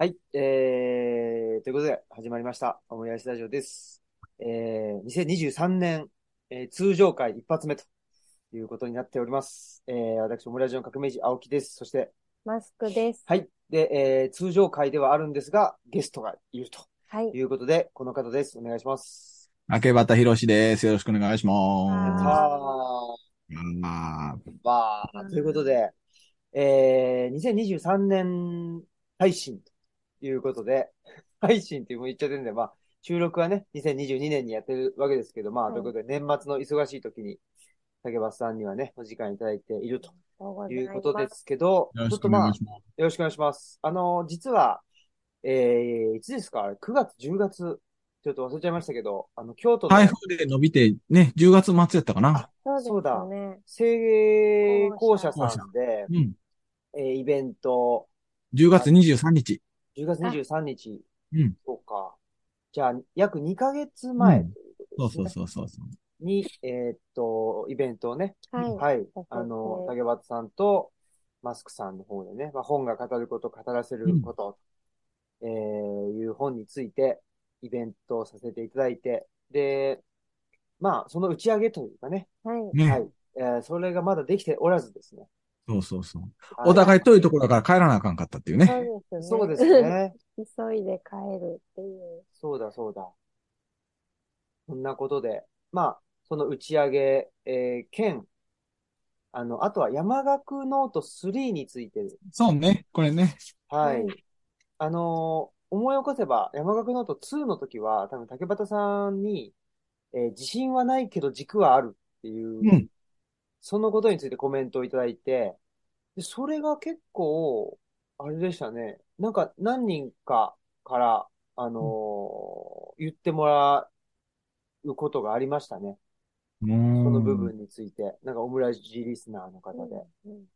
はい。えー、ということで、始まりました。オムライスラジオです。えー、2023年、えー通常回一発目ということになっております。えー、私、オムラジオの革命児、青木です。そして、マスクです。はい。で、えー、通常回ではあるんですが、ゲストがいるとはい。いうことで、この方です。お願いします。明け端博士です。よろしくお願いしまはす。はあー、わー、ということで、えー、2023年配信ということで、配信ってもう言っちゃってるんで、まあ、収録はね、2022年にやってるわけですけど、まあ、はいということで、年末の忙しい時に、竹橋さんにはね、お時間いただいているとということですけど、ちょっとまあ、よ。ろしくお願いします。あの、実は、えー、いつですか？あれ ?9 月、10月、ちょっと忘れちゃいましたけど、あの、京都の台風で伸びて、ね、10月末やったかな。そうだね。製校舎さんで、うん。えーイベント、10月23日。10月23日、うん。そうか。じゃあ、約2ヶ月前うんということそうですね。そうそうそうそう。に、えーっと、イベントをね、はい。はいあの、竹端さんとマスクさんの方でね、まあ、本が語ること、語らせること、えーいう本について、イベントをさせていただいて、で、まあ、その打ち上げというかね、はい。ね。はい、えーそれがまだできておらずですね。そうそうそう。はいお互い遠いところだから帰らなあかんかったっていうね。そうですね。ね。急いで帰るっていう。そうだ、そうだ。そんなことで、まあ、その打ち上げ、えー、兼、あの、あとは山學ノート3について、そうね。これね。はい。はいあのー思い起こせば、山學ノート2の時は、多分竹端さんに、えー自信はないけど軸はあるっていう、うん。そのことについてコメントをいただいて、でそれが結構、あれでしたね。なんか何人かから、あのー言ってもらうことがありましたね。そその部分について。なんかオムライスリスナーの方で。うんうん。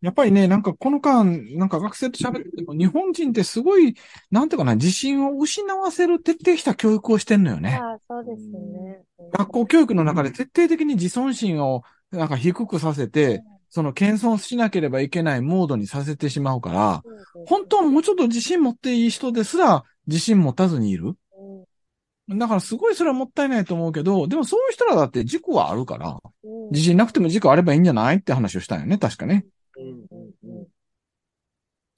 やっぱりね、なんかこの間、なんか学生と喋ってても、日本人ってすごい、なんていうかな、自信を失わせる徹底した教育をしてんのよね。ああ、そうですよね。学校教育の中で徹底的に自尊心をなんか低くさせて、その謙遜しなければいけないモードにさせてしまうから、うん本当はもうちょっと自信持っていい人ですら自信持たずにいる。うんだからすごいそれはもったいないと思うけど、でもそういう人らだって軸はあるから、うん自信なくても軸あればいいんじゃないって話をしたんよね、確かね。うんうんうん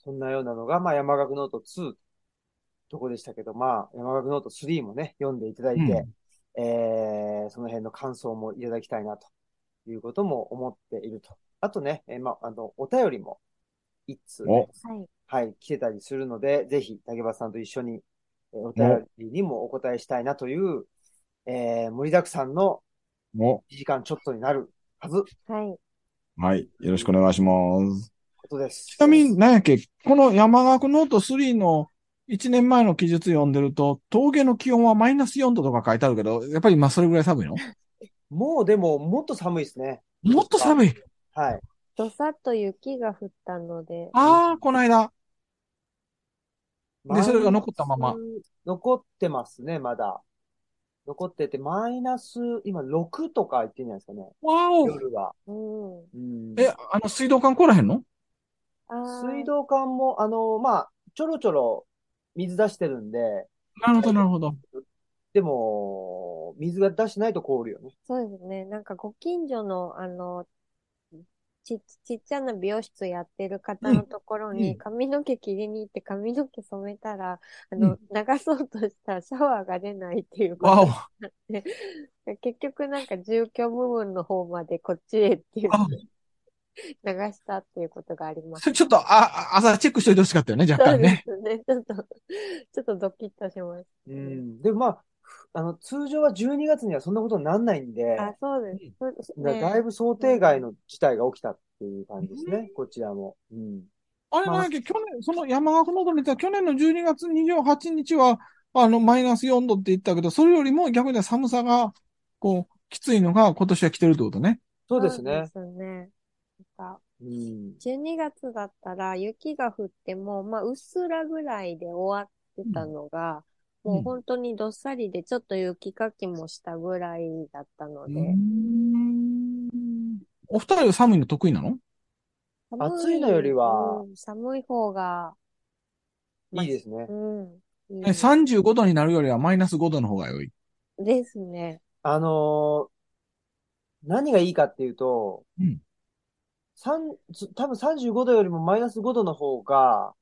そんなようなのが、まあ、山學ノート2とこでしたけど、まあ、山學ノート3もね、読んでいただいて、えー、その辺の感想もいただきたいなということも思っていると。あとね、えーまあ、あの、お便りも一通ね、はい。はい、来てたりするので、ぜひ、竹端さんと一緒に、えーお便りにもお答えしたいなという、えー、盛りだくさんのお、1時間ちょっとになるはず、はい。はい。よろしくお願いします。ことです。ちなみに、何やっけ、この山岳ノート3の1年前の記述読んでると、峠の気温はマイナス4度とか書いてあるけど、やっぱり今それぐらい寒いの？もうでも、もっと寒いですね。もっと寒い。はい。どさっと雪が降ったので。ああ、この間。マイナスそれが残ったまま。残ってますね、まだ。残ってて、マイナス、今6とか言ってんじゃないですかね。わお。夜は。うん。うんえ、あの、水道管来らへんの？ああ。水道管も、あの、まあ、ちょろちょろ水出してるんで、なるほど、なるほど。でも、水が出してないと凍るよね。そうですね。なんかご近所の、あの、ち、ちっちゃな美容室やってる方のところうんに髪の毛切りに行って髪の毛染めたら、あの、うん流そうとしたらシャワーが出ないっていうことわお。があって、結局なんか住居部分の方までこっちへっていう、あ流したっていうことがありまそす。れちょっと、あ、あ朝チェックしといてほしかったよね、若そうで干ね。すね。ちょっと、ちょっとドキッとします。うん。でもまあ、あの、通常は12月にはそんなことにならないんで、あ、そうです。そうですね。だだいぶ想定外の事態が起きたっていう感じですね、こちらも。うん。あれなんやっけ、去年、その山岳ノート見たら去年の12月28日は、あの、マイナス4度って言ったけど、それよりも逆に寒さが、こう、きついのが今年は来てるってことね。そうですね。そうですね。なんかうん。12月だったら雪が降っても、まあ、うっすらぐらいで終わってたのが、うんもう本当にどっさりでちょっと雪かきもしたぐらいだったので、お二人は寒いの得意なの？寒暑いのよりはうん寒い方がいいですねう。ん。いいえ35度になるよりはマイナス5度の方が良い。ですね。あのー何がいいかっていうと、うん三つ多分35度よりもマイナス5度の方が、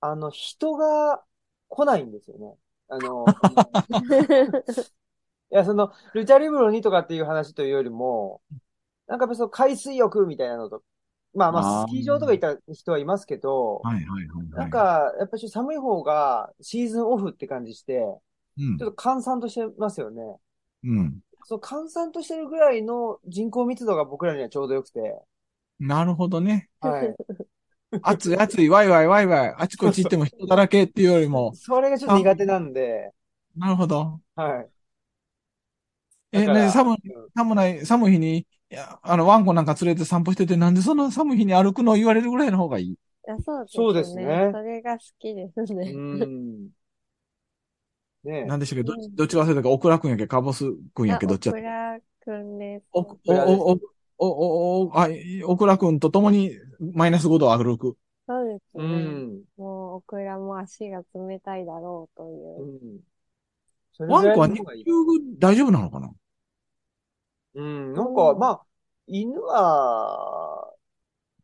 あの、人が来ないんですよね。あの、いや、その、ルチャリブロにとかっていう話というよりも、なんかやっぱその海水浴みたいなのと、まあまあ、スキー場とか行った人はいますけど、はいはいはい、はい。なんか、やっぱり寒い方がシーズンオフって感じして、うんちょっと閑散としてますよね。うん。その閑散としてるぐらいの人口密度が僕らにはちょうどよくて、なるほどね。はい。暑い暑い、ワイワイワイワイ、あちこち行っても人だらけっていうよりも、それがちょっと苦手なんで、なるほど。はい。え、ね、寒い、うん寒ない、寒い日に、いや、あの、ワンコなんか連れて散歩してて、なんでその寒い日に歩くのを言われるぐらいの方がいい？あそうですね。そうですねそれが好きですね。うん。ねえなんでしたっけ？どうんどっち忘れたか、オクラ君やっけ、カボス君やっけ、あどっちやオクラくんです。お、お、お、お、お、お、お、あ、オクラ君と共にマイナス5度歩く。そうですうね。ん。もう、オクラも足が冷たいだろうというう。ん。ワンコは日の方がいい。中大丈夫なのかな？うん。なんか、まあ、犬は、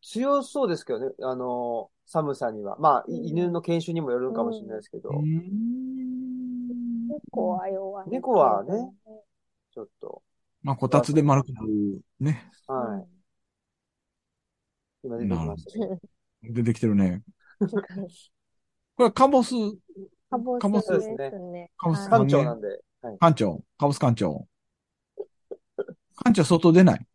強そうですけどね。あの、寒さには。まあ、いうん犬の犬種にもよるかもしれないですけど、うーん猫は弱いけど。猫はねちょっと。まあ、こたつで丸くなるね。はい。今出てきましたね。出てきてるね。これはカボスカボスカボスですね。カボスはい館長なんで。はい。館長、カボス館長。館長外出ない？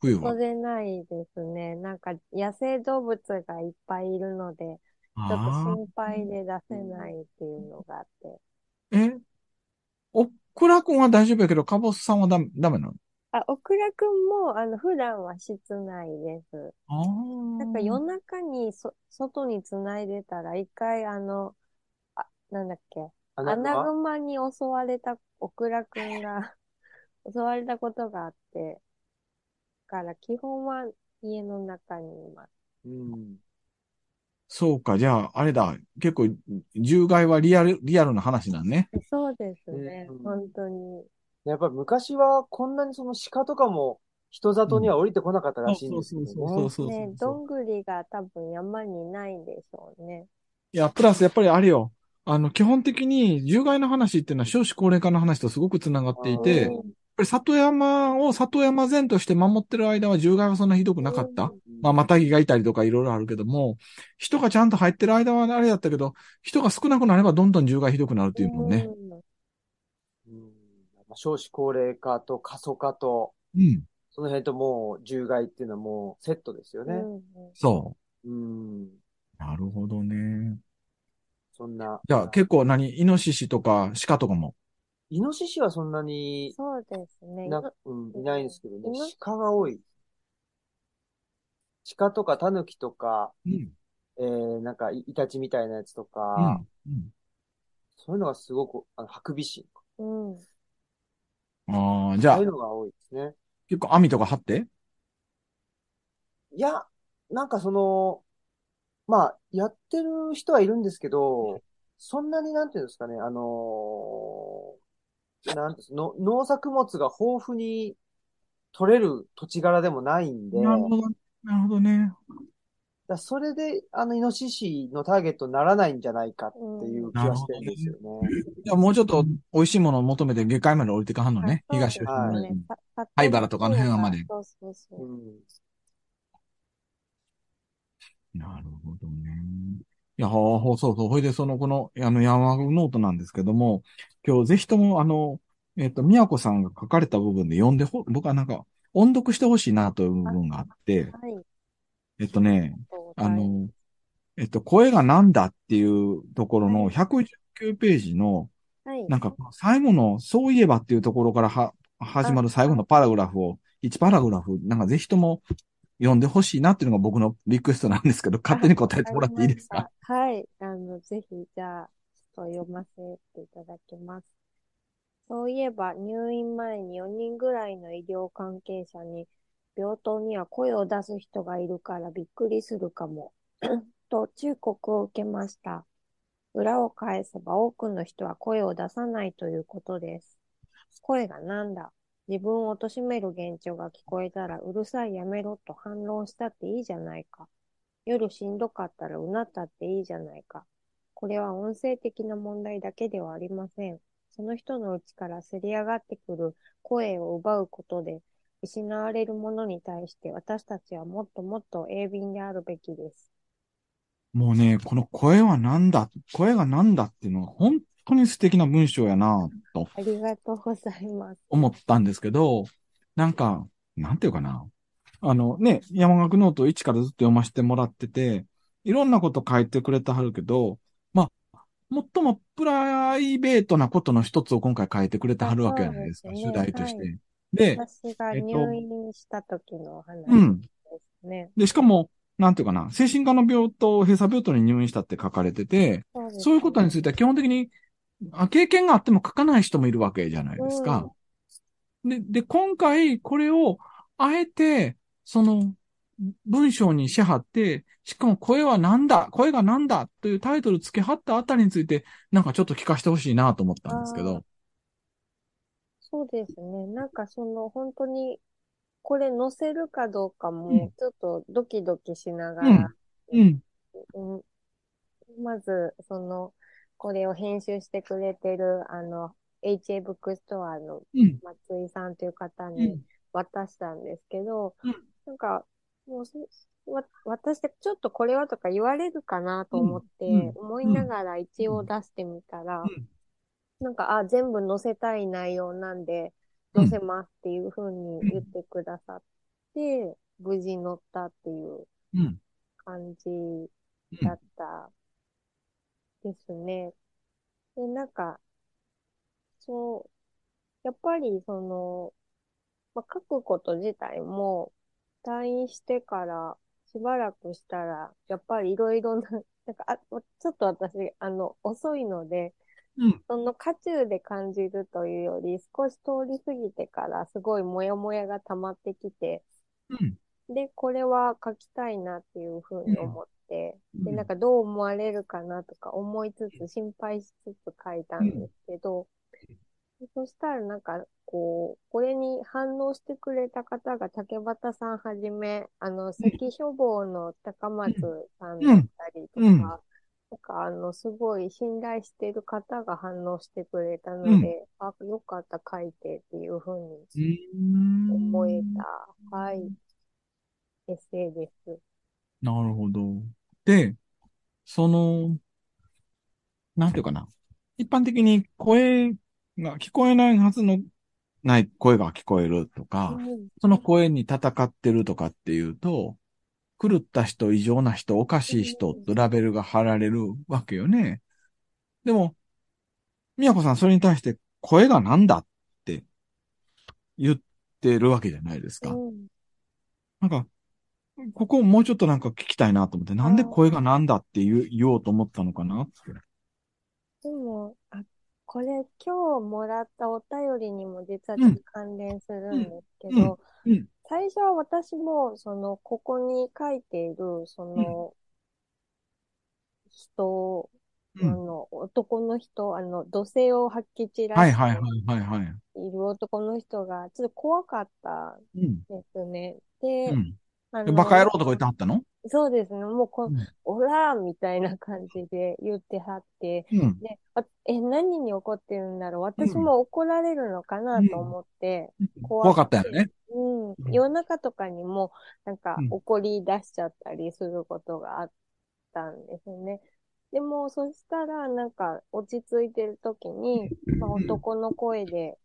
冬は外。出ないですね。なんか野生動物がいっぱいいるので、ちょっとあ心配で出せないっていうのがあって。あ。え？オクラ君は大丈夫やけど、カボスさんはダメ、ダメなの？あ、オクラくんも、あの、普段は室内です。ああ。なんか夜中にそ、外に繋いでたら、一回あの、あ、なんだっけ、アアナナググマに襲われたオクラくんが 襲われたことがあって、だから基本は家の中にいます。うん。そうか、じゃあ、あれだ。結構、獣害はリアル、リアルな話なんね。そうですね、うん本当に。やっぱり昔はこんなにその鹿とかも人里には降りてこなかったらしいんですけどね。そうそうそうね、どんぐりが多分山にないんでしょうね。いや、プラスやっぱりあれよ。あの、基本的に獣害の話っていうのは少子高齢化の話とすごくつながっていて、やっうんぱり里山を里山前として守ってる間は獣害はそんなひどくなかった。うんまあ、またぎがいたりとかいろいろあるけども、人がちゃんと入ってる間はあれだったけど、人が少なくなればどんどん獣害ひどくなるっていうもんね。少子高齢化と過疎化と、うん。その辺ともう獣害っていうのはもうセットですよね。うんうんそうん。う。なるほどね。そんな。じゃあ結構何？イノシシとか鹿とかも？イノシシはそんなにそうですね。な、うん、いないんですけどね。鹿が多い。鹿とかタヌキとか、うん。えー、なんかイイタチみたいなやつとうか、ん。うんそういうのがすごく、あの、ハクビシン。うん。ああ、じゃあそういう、のが多いですね。結構網とか張って？いや、なんかその、まあ、やってる人はいるんですけど、そんなになんていうんですかね、あのーなんですの農作物が豊富に取れる土地柄でもないんで、なるほど。なるほどね。だそれで、あの、イノシシのターゲットにならないんじゃないかっていう気がしてるんですよね。じゃあもうちょっと美味しいものを求めて下界まで降りてかはんのね。あ東吉野ね。灰原とかあの辺までそうそうそうう。ん。なるほどね。いや、そうそう。ほいで、その、この、あの、山ノートなんですけども、今日ぜひとも、あの、えっと、宮子さんが書かれた部分で読んでほ、僕はなんか、音読してほしいなという部分があって、はい。えっとね、あはいの、えっと、声がなんだっていうところのはい119ページの、はい。なんか、最後の、そういえばっていうところからは、始まる最後のパラグラフを、1パラグラフ、なんかぜひとも読んでほしいなっていうのが僕のリクエストなんですけど、勝手に答えてもらっていいですか？はい。あの、ぜひ、じゃあ、ちょっと読ませていただきます。そういえば、入院前に4人ぐらいの医療関係者に、病棟には声を出す人がいるからびっくりするかも、と忠告を受けました。裏を返せば多くの人は声を出さないということです。声がなんだ？自分を貶める幻聴が聞こえたらうるさいやめろと反論したっていいじゃないか。夜しんどかったらうなったっていいじゃないか。これは音声的な問題だけではありません。その人の内からせり上がってくる声を奪うことで失われるものに対して私たちはもっともっと鋭敏であるべきです。もうね、この声はなんだ、声がなんだっていうのは本当に素敵な文章やなとありがとうございます。思ったんですけど、なんか、なんていうかな。あのね、山岳ノート1からずっと読ませてもらってて、いろんなこと書いてくれてはるけど、まあ、最もプライベートなことの一つを今回書いてくれてはるわけじゃないですか、主ね題として。はで、私がえっと入院した時のお話うん。ですね。で、しかも、なんていうかな、精神科の病棟、閉鎖病棟に入院したって書かれてて、そうねいうことについては基本的に、あ経験があっても書かない人もいるわけじゃないですか。で、で、今回これを、あえて、その、文章にしはって、しかも声はなんだ、声がなんだというタイトル付けはったあたりについて、なんかちょっと聞かせてほしいなと思ったんですけど。そうですね。なんかその本当に、これ載せるかどうかうん。も、ちょっとドキドキしながうん。ら、うん、うん。まず、その、これを編集してくれてる、あの、HA ブックストアのうん、松井さんという方にうん、渡したんですけど、うん。なんか、もう私でちょっとこれはとか言われるかなと思って、うん。思いながら一応出してみたら、なんか、あ、全部載せたい内容なんで、載せますっていう風に言ってくださって、無事載ったっていううん、感じだったですね。で、なんか、そう、やっぱりその、まあ、書くこと自体も、退院してからしばらくしたら、やっぱりいろいろな、なんか、あ、ちょっと私、あの、遅いので、うん、その渦中で感じるというより、少し通り過ぎてからすごいモヤモヤが溜まってきて、うん、で、これは書きたいなっていうふうに思って、うん。で、なんかどう思われるかなとか思いつつ、心配しつつ書いたんですけど、そしたらなんか、こう、これに反応してくれた方が竹俣さんはじめ、あの、関書房の高松さんだったりとか、なんかあの、すごい信頼している方が反応してくれたので、あ、よかった、書いてっていうふうにうん。思えた、はい、エッセイです。なるほど。で、その、なんていうかな。一般的に声が聞こえないはずのない声が聞こえるとか、うんその声に戦ってるとかっていうと、狂った人、異常な人、おかしい人とラベルが貼られるわけよね。でも、宮子さんそれに対して声がなんだって言ってるわけじゃないですか。うんなんか、ここをもうちょっとなんか聞きたいなと思って、なんで声がなんだって言う言おうと思ったのかな？でも、あ、これ今日もらったお便りにも実は関連するんですけど、うんうん最初は私も、その、ここに書いている、その、人、あうん。の、男の人、あの、土星を吐き散らしはいはいはいはいはい。ている男の人が、ちょっと怖かったうん。んですね。で、うん。あでバカ野郎とか言ってはったの？そうですね。もうこ、うんオラーみたいな感じで言ってはって、うん。で、あえ、何に怒ってるんだろう？私も怒られるのかなと思って、怖かったよね。うん。うん夜中とかにも、なんかうん怒り出しちゃったりすることがあったんですね。でも、そしたら、なんか、落ち着いてる時に、まあ、男の声で、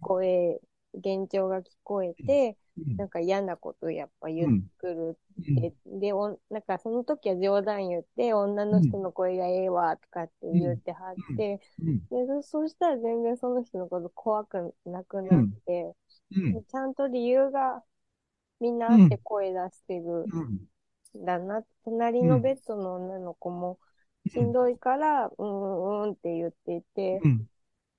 声、幻聴が聞こえて、なんか嫌なことやっぱ言ってくるって、で、おんなんかその時は冗談言って、女の人の声がええわ、とかって言ってはって、うん。で、そそしたら全然その人のこと怖くなくなって、うん。ちゃんと理由がみんなあって声出してるうん。んだな。隣のベッドの女の子もしんどいから、うんうんうんって言っていて、うん。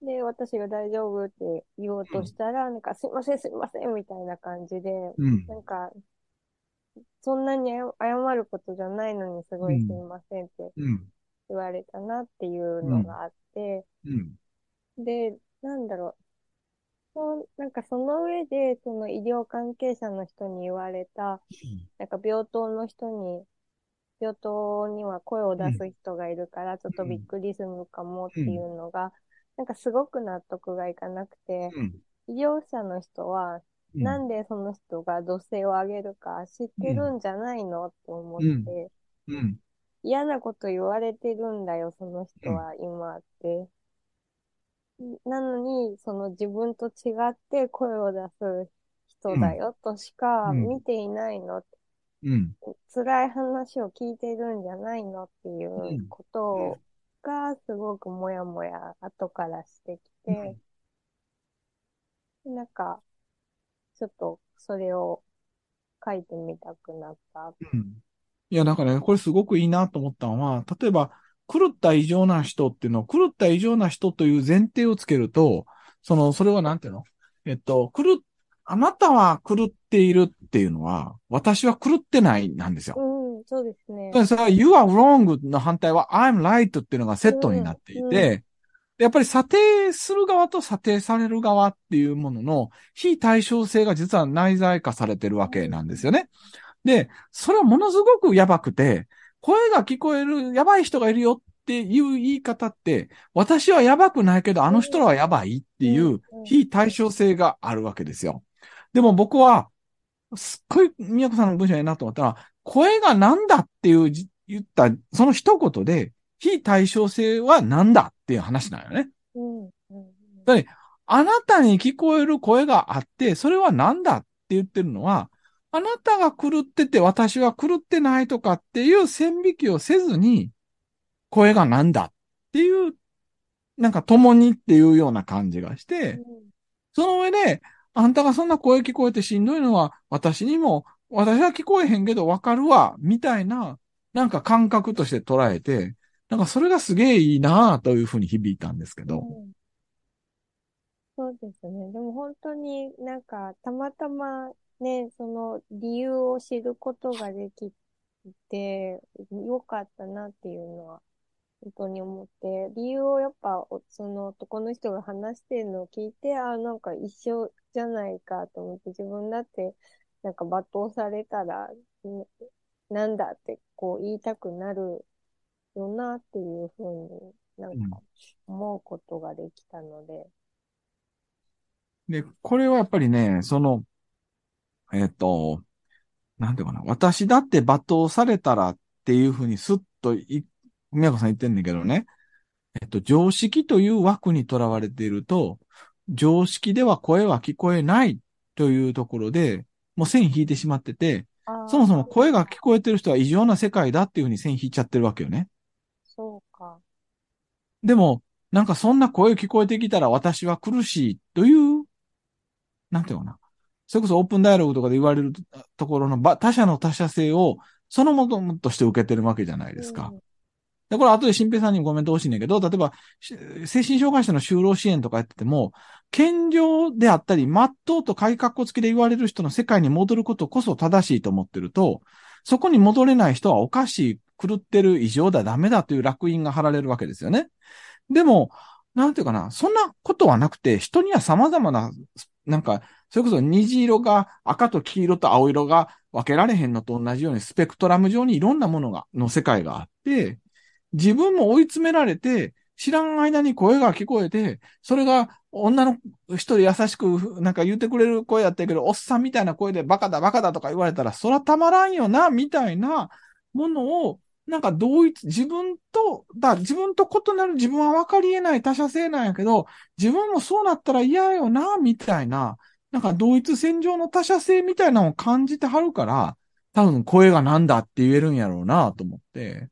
で、私が大丈夫って言おうとしたら、なんかすいませんすいませんみたいな感じで、うん。なんか、そんなに謝謝ることじゃないのにすごいすいませんってうん。言われたなっていうのがあって、うん。で、なんだろう。そうなんかその上で、その医療関係者の人に言われた、なんか病棟の人に、病棟には声を出す人がいるから、ちょっとびっくりするかもっていうのが、なんかすごく納得がいかなくて、うん。医療者の人は、うんなんでその人が土星を上げるか知ってるんじゃないのって思って。嫌なこと言われてるんだよ、その人は今って。なのに、その自分と違って声を出す人だよとしかうん見ていないの、うん。辛い話を聞いてるんじゃないのっていうことがすごくもやもや後からしてきて、なんか、ちょっとそれを書いてみたくなった。うん。いや、なんかね、これすごくいいなと思ったのは、例えば、狂った異常な人っていうのを、狂った異常な人という前提をつけると、その、それはなんていうの？えっと、狂っ、あなたは狂っているっていうのは、私は狂ってないなんですよ。うん、そうですね。でそれは You are wrong の反対は I'm right っていうのがセットになっていて、うんうんでやっぱり査定する側と査定される側っていうものの非対称性が実は内在化されてるわけなんですよね。で、それはものすごくやばくて、声が聞こえるやばい人がいるよっていう言い方って、私はやばくないけどあの人らはやばいっていう非対称性があるわけですよ。でも僕は、すっごい宮子さんの文章いいなと思ったら、声がなんだっていうじ言った、その一言で、非対称性はなんだっていう話なんよね。うん、うん、あなたに聞こえる声があって、それはなんだって言ってるのは、あなたが狂ってて私は狂ってないとかっていう線引きをせずに、声がなんだっていう、なんか共にっていうような感じがして、その上で、あんたがそんな声聞こえてしんどいのは、私にも、私は聞こえへんけどわかるわ、みたいな、なんか感覚として捉えて、なんかそれがすげえいいなぁというふうに響いたんですけど。うんそうですね。でも本当になんか、たまたまね、その理由を知ることができて、よかったなっていうのは、本当に思って、理由をやっぱ、その男の人が話してるのを聞いて、ああ、なんか一緒じゃないかと思って、自分だって、なんか罵倒されたら、んなんだってこう言いたくなるよなっていうふうになんか思うことができたので、で、これはやっぱりね、その、えっ、と、なんていうかな、私だって罵倒されたらっていうふうにスッとい、宮子さん言ってんだけどね、えっと、常識という枠にとらわれていると、常識では声は聞こえないというところで、もう線引いてしまってて、そもそも声が聞こえてる人は異常な世界だっていうふうに線引いちゃってるわけよね。そうか。でも、なんかそんな声聞こえてきたら私は苦しいという、なんていうのかな。それこそオープンダイアログとかで言われるところのば他者の他者性をそのものとして受けてるわけじゃないですか。うんで、これ後で新平さんにもコメント欲しいんだけど、例えば、精神障害者の就労支援とかやってても、健常であったり、真っ当と鍵括弧付きで言われる人の世界に戻ることこそ正しいと思ってると、そこに戻れない人はおかしい、狂ってる、異常だ、ダメだという烙印が貼られるわけですよね。でも、なんていうかな、そんなことはなくて、人には様々な、なんか、それこそ虹色が赤と黄色と青色が分けられへんのと同じように、スペクトラム上にいろんなものが、の世界があって、自分も追い詰められて、知らん間に声が聞こえて、それが女の人で優しくなんか言ってくれる声やったけど、おっさんみたいな声でバカだバカだとか言われたら、そらたまらんよな、みたいなものを、なんか同一、自分と、だ、自分と異なる自分は分かり得ない他者性なんやけど、自分もそうなったら嫌よな、みたいな、なんか同一線上の他者性みたいなのを感じてはるから、多分声がなんだって言えるんやろうな、と思って。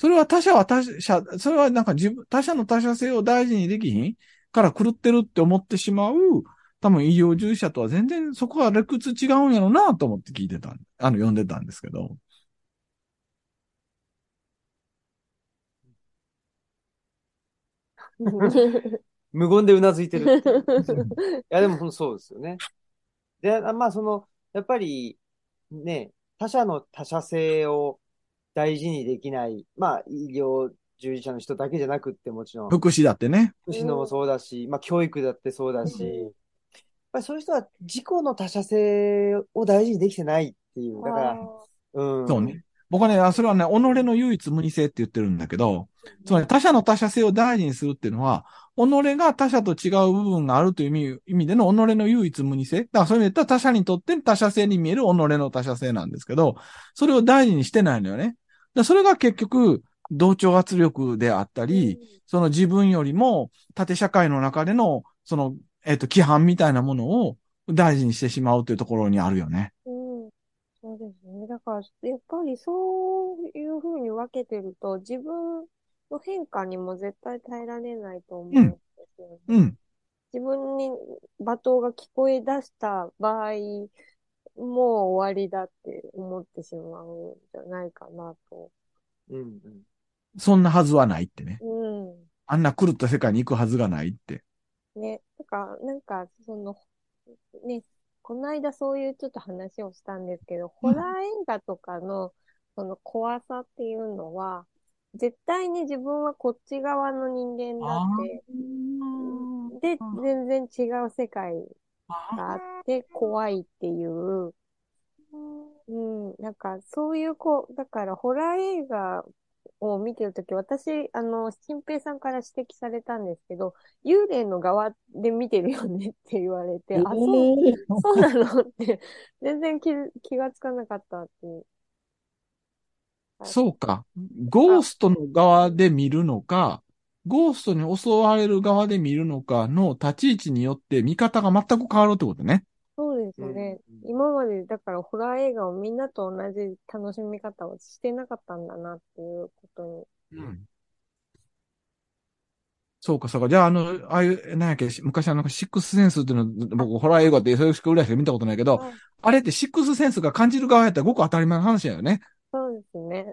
それは他者は他者、それはなんか自分、他者の他者性を大事にできひんから狂ってるって思ってしまう、多分医療従事者とは全然そこは理屈違うんやろうなと思って聞いてた、あの、読んでたんですけど。無言でうなずいてるって いや、でもそうですよね。で、あまあ、その、やっぱり、ね、他者の他者性を大事にできない、まあ、医療従事者の人だけじゃなくってもちろん、福祉だってね。福祉のもそうだし、まあ、教育だってそうだし、うんやっぱりそういう人は自己の他者性を大事にできてないっていう。だから、あうん。そうね。僕はね、あそれはね、己の唯一無二性って言ってるんだけど、つまり他者の他者性を大事にするっていうのは、己が他者と違う部分があるという意味意味での己の唯一無二性。だからそういう意味で言ったら他者にとって他者性に見える己の他者性なんですけど、それを大事にしてないのよね。だそれが結局、同調圧力であったり、その自分よりも縦社会の中での、その、えっ、と、規範みたいなものを大事にしてしまうというところにあるよね。うん、そうですね。だから、やっぱりそういうふうに分けてると、自分の変化にも絶対耐えられないと思うんですよね。うん。自分に罵倒が聞こえ出した場合、もう終わりだって思ってしまうんじゃないかなと。うんうん。そんなはずはないってね。うあんな狂った世界に行くはずがないって。ん。ね。だから、なんか、その、ね、この間そういうちょっと話をしたんですけど、ホラー映画とかの、その怖さっていうのは、絶対に自分はこっち側の人間だって、で、全然違う世界があって怖いっていう、うん、なんかそういうこう、だからホラー映画を見てるとき、私、あの、新平さんから指摘されたんですけど、幽霊の側で見てるよねって言われて、あ、そう、そうなのって、全然気づ、気がつかなかったって。そうか。ゴーストの側で見るのか、ゴーストに襲われる側で見るのかの立ち位置によって見方が全く変わるってことね。そうですね。うん今までだからホラー映画をみんなと同じ楽しみ方をしてなかったんだなっていうことに。うん。そうか、そうか。じゃあ、あの、ああいう、なんやっけ、昔あの、シックスセンスっていうの、僕、ホラー映画ってそれしかぐらいしか見たことないけど、はいあれってシックスセンスが感じる側やったらごく当たり前の話だよね。そうですね。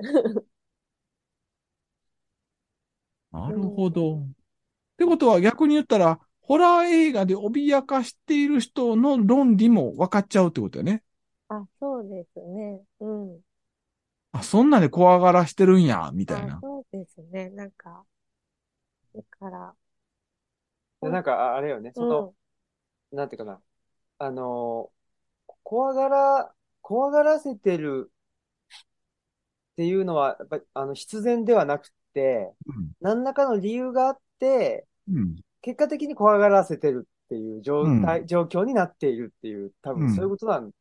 なるほど。ってことは逆に言ったら、ホラー映画で脅かしている人の論理も分かっちゃうってことだよね。あ、そうですね。うん。あ、そんなで怖がらしてるんや、みたいな。あそうですね。なんか、だから、でなんか、ああれよね、その、なんていうかな、あのー、怖がら、怖がらせてるっていうのは、やっぱり、あの、必然ではなくて、何らかの理由があって、うん。うん。結果的に怖がらせてるっていう状態、状況になっているっていう、多うん分そういうことなん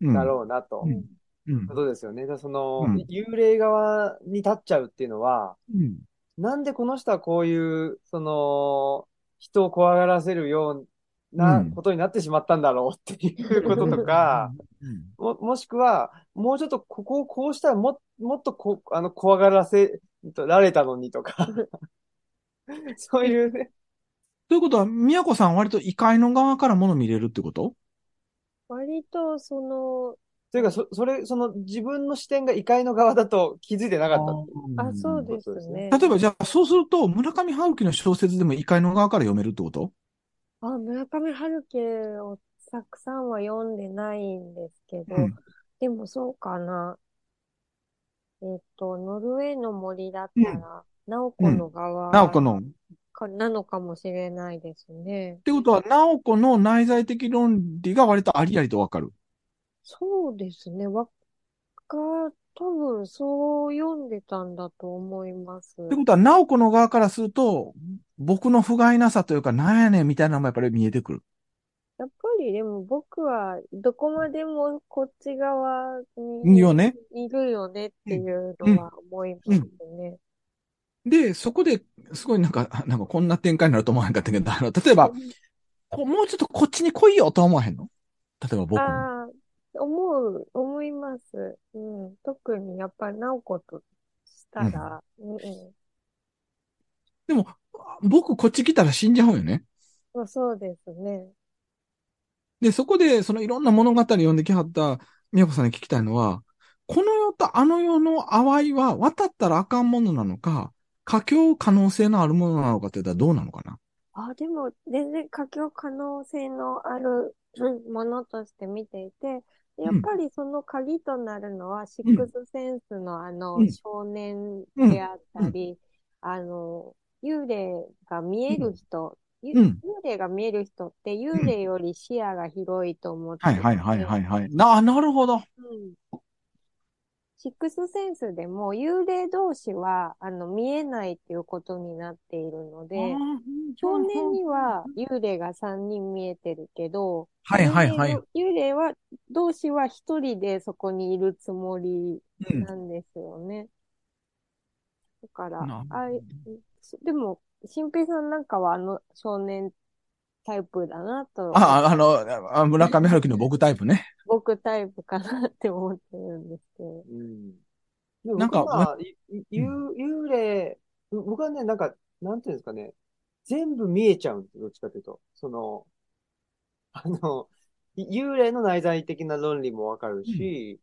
うん。だろうなと、うん。うんことですよね。その、うん幽霊側に立っちゃうっていうのは、うん。なんでこの人はこういう、その、人を怖がらせるようなうんことになってしまったんだろうっていうこととか、うん。も、もしくは、もうちょっとここをこうしたらも、もっとこう、あの、怖がらせられたのにとか、そういうね、ということは、宮子さんは割と異界の側からもの見れるってこと？割と、その、というか、そ、それ、その自分の視点が異界の側だと気づいてなかった。あ、そうですね。例えば、じゃあ、そうすると、村上春樹の小説でも異界の側から読めるってこと？あ、村上春樹をたくさんは読んでないんですけど、うん。でもそうかな。えっと、ノルウェーの森だったら、直子の側直子の。っかなのかもしれないですね。てことは、直子の内在的論理が割とありありとわかる。そうですね。わか、多分そう読んでたんだと思います。ってことは、直子の側からすると、僕の不甲斐なさというか、なんやねんみたいなのもやっぱり見えてくる。やっぱりでも僕はどこまでもこっち側によね。いるよねっていうのは思いますね。で、そこで、すごいなんか、なんかこんな展開になると思わへんかったけど、あの、例えば、もうちょっとこっちに来いよとは思わへんの？例えば僕も。ああ、思う、思います。うん。特にやっぱり直子としたら、うん、うん。でも、僕こっち来たら死んじゃうよね。まあそうですね。で、そこで、そのいろんな物語を読んできはった宮子さんに聞きたいのは、この世とあの世の淡いは渡ったらあかんものなのか、佳境可能性のあるものなのかって言ったらどうなのかな？あ、でも、全然書き可能性のあるうんものとして見ていて、やっぱりその鍵となるのは、シックスセンスのあのうん。少年であったり、あの、幽霊が見える人、ゆうん。幽霊が見える人って幽霊より視野が広いと思ってはいはいはいはいはい。な、なるほど。うん。シックスセンスでも幽霊同士はあの見えないっていうことになっているので、少年には幽霊が3人見えてるけど、はいはいはい。幽霊は同士は1人でそこにいるつもりうん。なんですよね。だからあいでも、新平さんなんかはあの少年タイプだなと、あ、あの、あ村上春樹の僕タイプね。僕タイプかなって思ってるんですけど。うん。でもなんか僕は、いい幽幽霊、僕はね、なんか、なんていうんですかね、全部見えちゃうんですよ、どっちかというと。その、あの、い幽霊の内在的な論理もわかるし、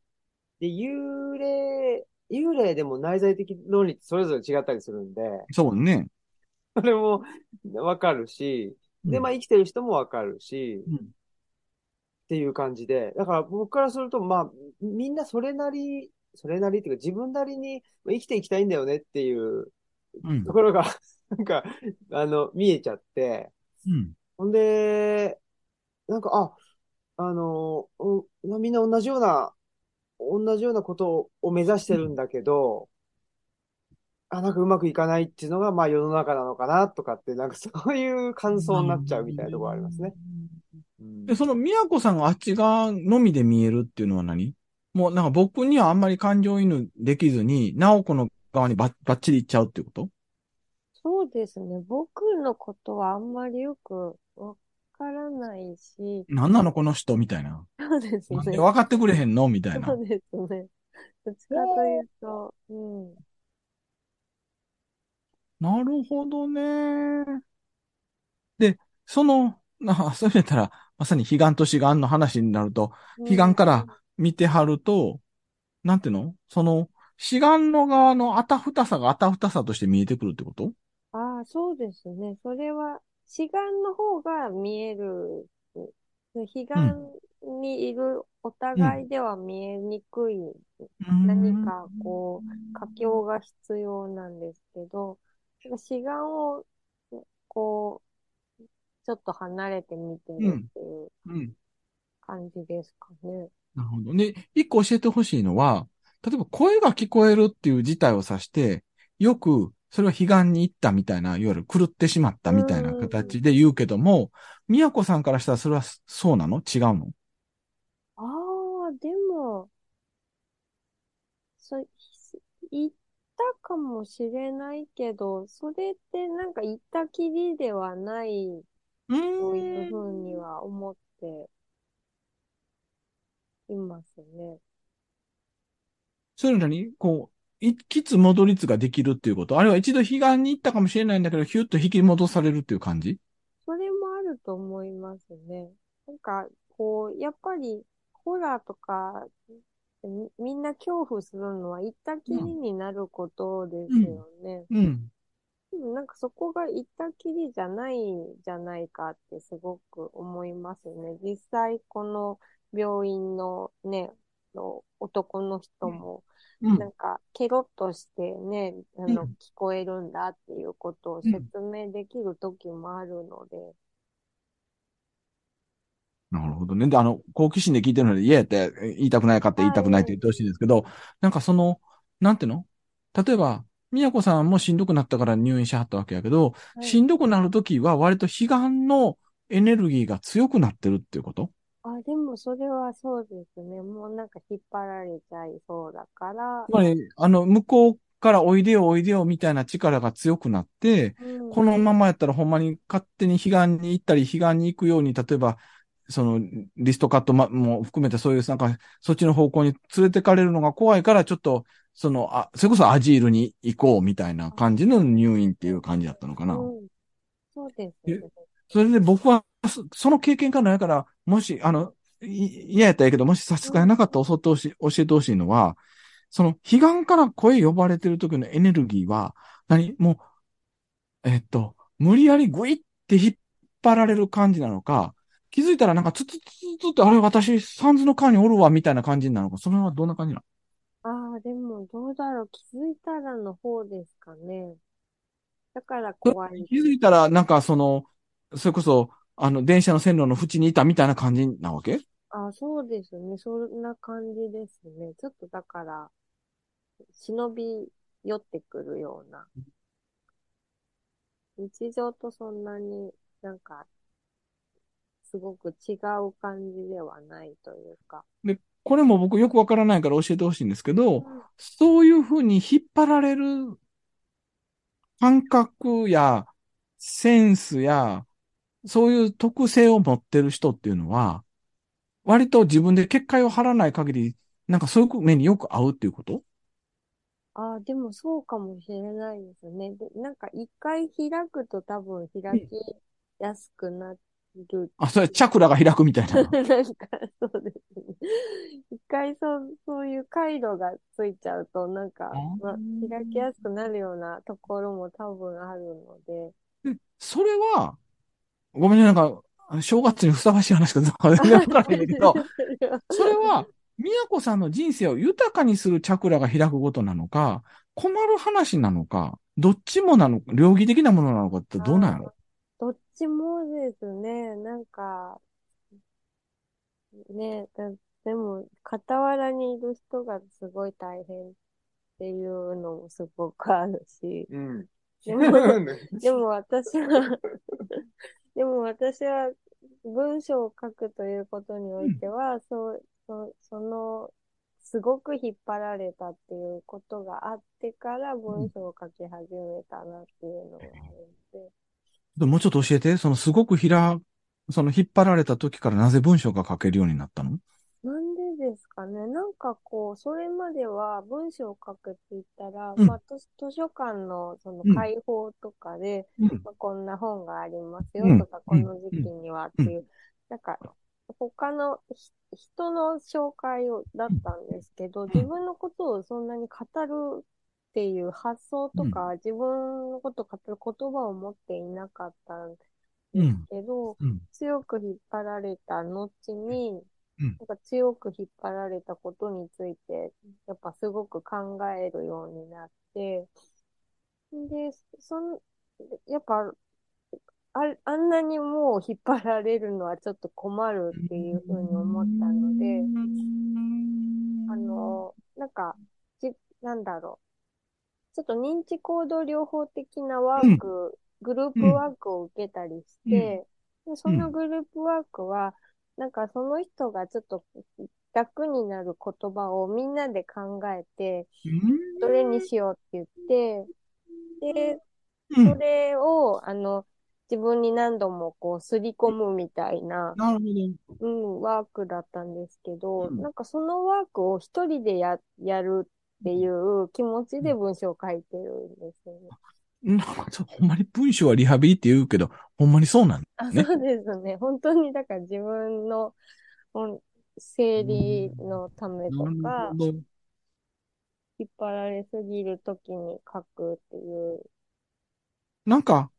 で、幽霊、幽霊でも内在的論理ってそれぞれ違ったりするんで、そうね。それもわかるし、で、まあ生きてる人もわかるし、うんっていう感じで、だから僕からすると、まあ、みんなそれなり、それなりっていうか自分なりに生きていきたいんだよねっていううんと。ころが、なんか、あの、見えちゃって、うん。ほんで、なんか、あ、あの、うんみんな同じような、同じようなことを目指してるんだけど、あ、なんかうまくいかないっていうのが、まあ世の中なのかなとかって、なんかそういう感想になっちゃうみたいなところありますね。うんで、その、宮子さんがあっち側のみで見えるっていうのは何？もうなんか僕にはあんまり感情移入できずに、直子の側にばばっちり行っちゃうっていうこと？そうですね。僕のことはあんまりよくわからないし、なんなのこの人みたいな。そうですね。分かってくれへんの？みたいなそ。うですね。どっちかというと、うん。なるほどね。で、その、な、そう言ったら、まさに彼岸と志願の話になると、彼岸から見てはると、なんていうの？その、志願の側のあたふたさがあたふたさとして見えてくるってこと？ああ、そうですね。それは、志願の方が見える。彼岸にいるお互いでは見えにくい、何かこう、佳境が必要なんですけど、志願を、こう、ちょっと離れて見てるっていううん。うん。感じですかね。なるほど。で、一個教えてほしいのは、例えば声が聞こえるっていう事態を指して、よく、それは彼岸に行ったみたいな、いわゆる狂ってしまったみたいな形で言うけども、宮子さんからしたらそれはそうなの？違うの？ああ、でも、そ、言ったかもしれないけど、それってなんか言ったきりではない、うそういうふうには思っていますね。そういうのに、こう、いきつ戻りつができるっていうこと？あるいは一度彼岸に行ったかもしれないんだけど、ヒュッと引き戻されるっていう感じ？それもあると思いますね。なんか、こう、やっぱり、ホラーとか、みみんな恐怖するのは言ったきりになることですよね。うん。でもなんかそこが言ったきりじゃないんじゃないかってすごく思いますね。実際この病院のね、の男の人も、うんなんかケロッとしてね、あの、うん聞こえるんだっていうことを説明できる時もあるので、なるほどね。で、あの、好奇心で聞いてるので、嫌やって言いたくないかって言いたくないって言ってほしいんですけど、なんかその、なんていうの？例えば、宮子さんもしんどくなったから入院しはったわけやけど、はい。しんどくなるときは割と彼岸のエネルギーが強くなってるっていうこと？あ、でもそれはそうですね。もうなんか引っ張られちゃいそうだから。つ、まり、あの、向こうからおいでよおいでよみたいな力が強くなって、うん。このままやったらほんまに勝手に彼岸に行ったり、彼岸に行くように、例えば、その、リストカットまも含めてそういう、なんか、そっちの方向に連れてかれるのが怖いから、ちょっと、その、あ、それこそアジールに行こうみたいな感じの入院っていう感じだったのかな。うん、そうですね。それで僕は、そその経験がないから、もし、あの、い嫌やったらいいけど、もし差し支えなかったら教えてほしい、教えてほしいのは、その、彼岸から声呼ばれてる時のエネルギーは、何？もう、えっと、無理やりグイっって引っ張られる感じなのか、気づいたらなんかツツツツツって、あれ私、サンズの川におるわ、みたいな感じになるのか、それはどんな感じなの？ああ、でもどうだろう。気づいたらの方ですかね。だから怖い。気づいたら、なんかその、それこそ、あの、電車の線路の縁にいたみたいな感じなわけ？ああ、そうですね。そんな感じですね。ちょっとだから、忍び寄ってくるような。日常とそんなになんか、すごく違う感じではないというか。で、これも僕よくわからないから教えてほしいんですけど、うんそういうふうに引っ張られる感覚やセンスや、そういう特性を持ってる人っていうのは、割と自分で結界を張らない限り、なんかそういう目によく合うっていうこと？ああ、でもそうかもしれないですね。で、なんか一回開くと多分開きやすくなる。あ、それチャクラが開くみたいな。なんか、そうですね。一回そう、そういう回路がついちゃうと、なんか、まあ、開きやすくなるようなところも多分あるので。でそれは、ごめんね、なんか、正月にふさわしい話かどうか全然わからないんだけど、それは、宮子さんの人生を豊かにするチャクラが開くことなのか、困る話なのか、どっちもなのか、両義的なものなのかってどうなんやろ？どっちもですね。なんか、ね、だでも、傍らにいる人がすごい大変っていうのもすごくあるし。うん。でも、でも私は、でも私は文章を書くということにおいては、そう、そその、すごく引っ張られたっていうことがあってから文章を書き始めたなっていうのがあるので。でもうちょっと教えて、そのすごくひら、その引っ張られた時からなぜ文章が書けるようになったの？なんでですかね。なんかこう、それまでは文章を書くって言ったら、うん。まあ、図図書館のそのうん。開放とかで、うん。まあ、こんな本がありますうん。よとか、この時期にはっていう、なんか、他のひ人の紹介をだったんですけど、自分のことをそんなに語るっていう発想とか、自分のことを語る言葉を持っていなかったんですけど、うん。強く引っ張られた後に、うん。なんか強く引っ張られたことについて、やっぱすごく考えるようになって、で、そん、やっぱ、あ、あんなにもう引っ張られるのはちょっと困るっていうふうに思ったので、あの、なんか、じ、なんだろう。ちょっと認知行動療法的なワーク、グループワークを受けたりして、でそのグループワークは、なんかその人がちょっと楽になる言葉をみんなで考えて、どれにしようって言って、で、うん。それを、あの、自分に何度もこう、すり込むみたいな、なるほど。うん、ワークだったんですけど、うん。なんかそのワークを一人でや、やるっていう気持ちで文章を書いてるんですよね。なんかほんまに文章はリハビリって言うけど、ほんまにそうなんあ、ねそうですね。本当に、だから自分の、整理のためとなか。引っ張られすぎるときに書くっていう。なんか、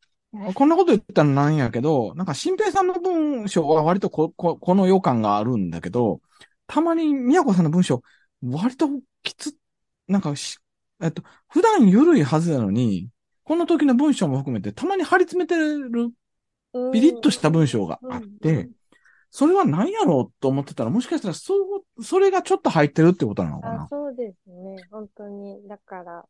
こんなこと言ったらなんやけど、なんか、新平さんの文章は割とこ、こ、この予感があるんだけど、たまに宮子さんの文章、割ときつ、なんかし、えっと、普段緩いはずなのに、この時の文章も含めて、たまに張り詰めてる、うんピリッとした文章があっうんて、それは何やろうと思ってたら、もしかしたら、そう、それがちょっと入ってるってことなのかあ、な。そうですね。本当に。だから、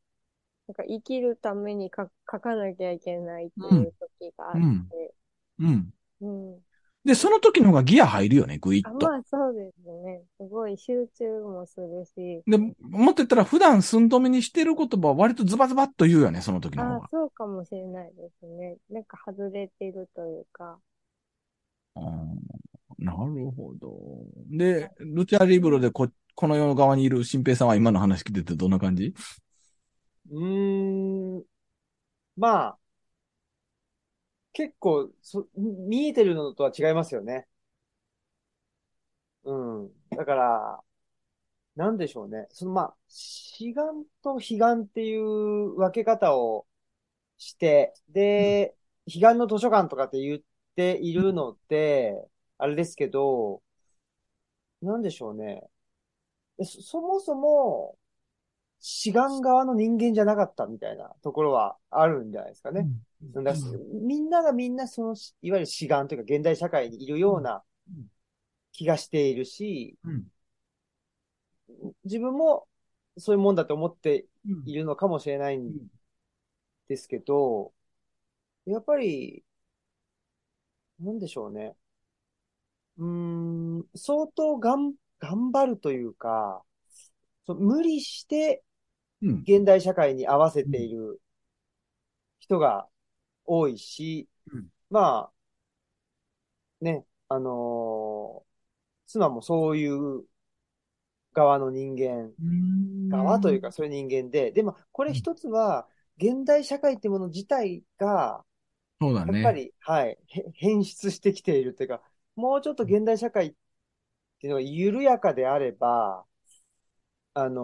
なんか生きるために書書かなきゃいけないっていう時があって、うん。うん。で、その時の方がギア入るよね、ぐいあ、っと。まあそうですね。すごい集中もするし、で、もっと言ったら普段寸止めにしてる言葉は割とズバズバっと言うよね、その時の方が、。あそうかもしれないですね。なんか外れてるというか。あーなるほど。で、ルチャリブロでこ、この世の側にいる新平さんは今の話聞いててどんな感じ？うーん。まあ、結構、そ、見えてるのとは違いますよね。うん。だから、なんでしょうね。そのまあ、志願と悲願っていう分け方をして、で、彼岸の図書館とかって言っているのって、あれですけど、なんでしょうね。そそもそも、志願側の人間じゃなかったみたいなところはあるんじゃないですかね。だからみんながみんなその、いわゆる志願というか現代社会にいるようなうん。気がしているし、うん。自分もそういうもんだと思ってうんいるのかもしれないんですけど、やっぱり、なんでしょうね。うーん、相当がん、頑張るというか、そう無理してうん。現代社会に合わせている人が多いし、うん。まあ、ね、あのー妻もそういう側の人間、うん。側というか、そういう人間で、でもこれ一つは、現代社会ってもの自体が、そうだね。やっぱり、はい、へ変質してきているというか、もうちょっと現代社会っていうのが緩やかであれば、あの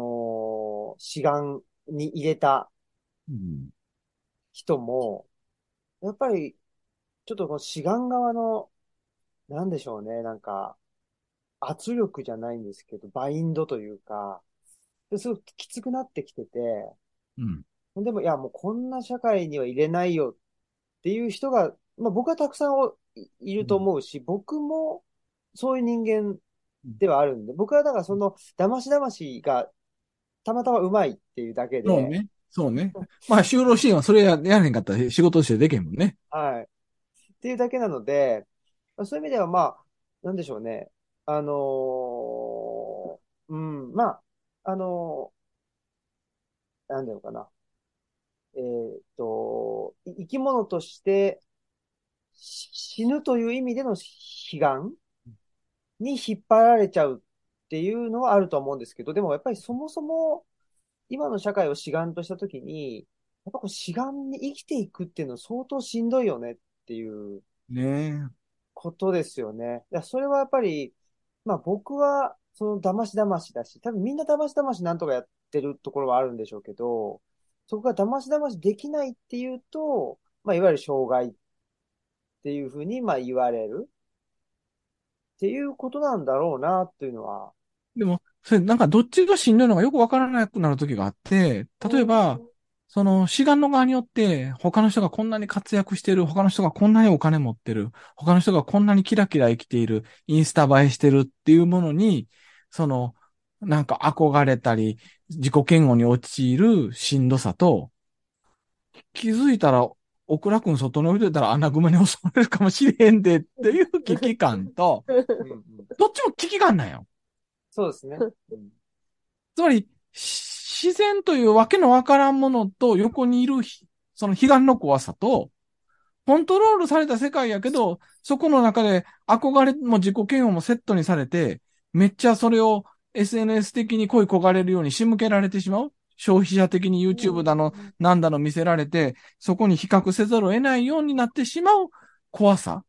ー志願に入れたうん。人も、やっぱり、ちょっとこの志願側の、なんでしょうね、なんか、圧力じゃないんですけど、バインドというか、ですごくきつくなってきてて、うん。でも、いや、もうこんな社会には入れないよっていう人が、まあ僕はたくさんおいいると思うし、僕もそういう人間ではあるんで、僕はだからその、だましだましがたまたまうまいっていうだけで、そうね。そうね。まあ、就労支援はそれややらへんかったら仕事としてできへんもんね。はい。っていうだけなので、まあそういう意味ではまあ、なんでしょうね。あのーうん、まあ、あのーなんだろうかな。えーっと、い生き物としてし死ぬという意味での悲願に引っ張られちゃうっていうのはあると思うんですけど、でもやっぱりそもそも今の社会を志願としたときに、やっぱこう志願に生きていくっていうのは相当しんどいよねっていうねことですよね。いや、それはやっぱり、まあ僕は、その騙し騙しだし、多分みんな騙し騙しなんとかやってるところはあるんでしょうけど、そこが騙し騙しできないっていうと、まあいわゆる障害っていうふうにまあ言われるっていうことなんだろうなっていうのは。でも、それなんかどっちがしんどいのかよくわからなくなる時があって、例えば、その志願の側によって、他の人がこんなに活躍してる、他の人がこんなにお金持ってる、他の人がこんなにキラキラ生きている、インスタ映えしてるっていうものに、その、なんか憧れたり、自己嫌悪に陥るしんどさと、気づいたら、オクラ君外に置いといたら穴熊に襲われるかもしれへんでっていう危機感と、どっちも危機感なんよ。そうですね。うんつまり、し自然というわけのわからんものと横にいるひ、その悲願の怖さと、コントロールされた世界やけど、そこの中で憧れも自己嫌悪もセットにされて、めっちゃそれを SNS 的に恋焦がれるように仕向けられてしまう。消費者的に YouTube だの、なんだの見せられて、そこに比較せざるを得ないようになってしまう怖さ。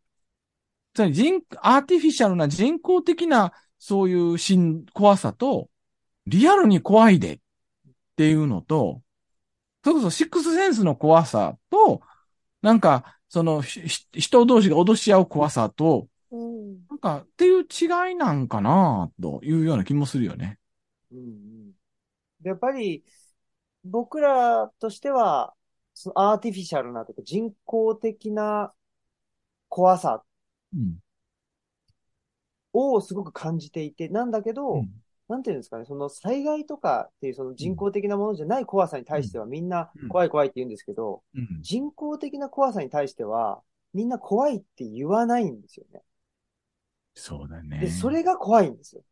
つまり人、アーティフィシャルな人工的なそういうしん怖さと、リアルに怖いでっていうのと、それこそシックスセンスの怖さと、なんか、その、人同士が脅し合う怖さと、うん。なんか、っていう違いなんかなというような気もするよね。うんうんでやっぱり、僕らとしては、そのアーティフィシャルなとか人工的な怖さうん。をすごく感じていて、なんだけど、うんなんていうんですかね、その災害とかっていうその人工的なものじゃない怖さに対してはみんなうん怖い怖いって言うんですけど、うん。人工的な怖さに対してはみんな怖いって言わないんですよね。そうだね。で、それが怖いんですよ。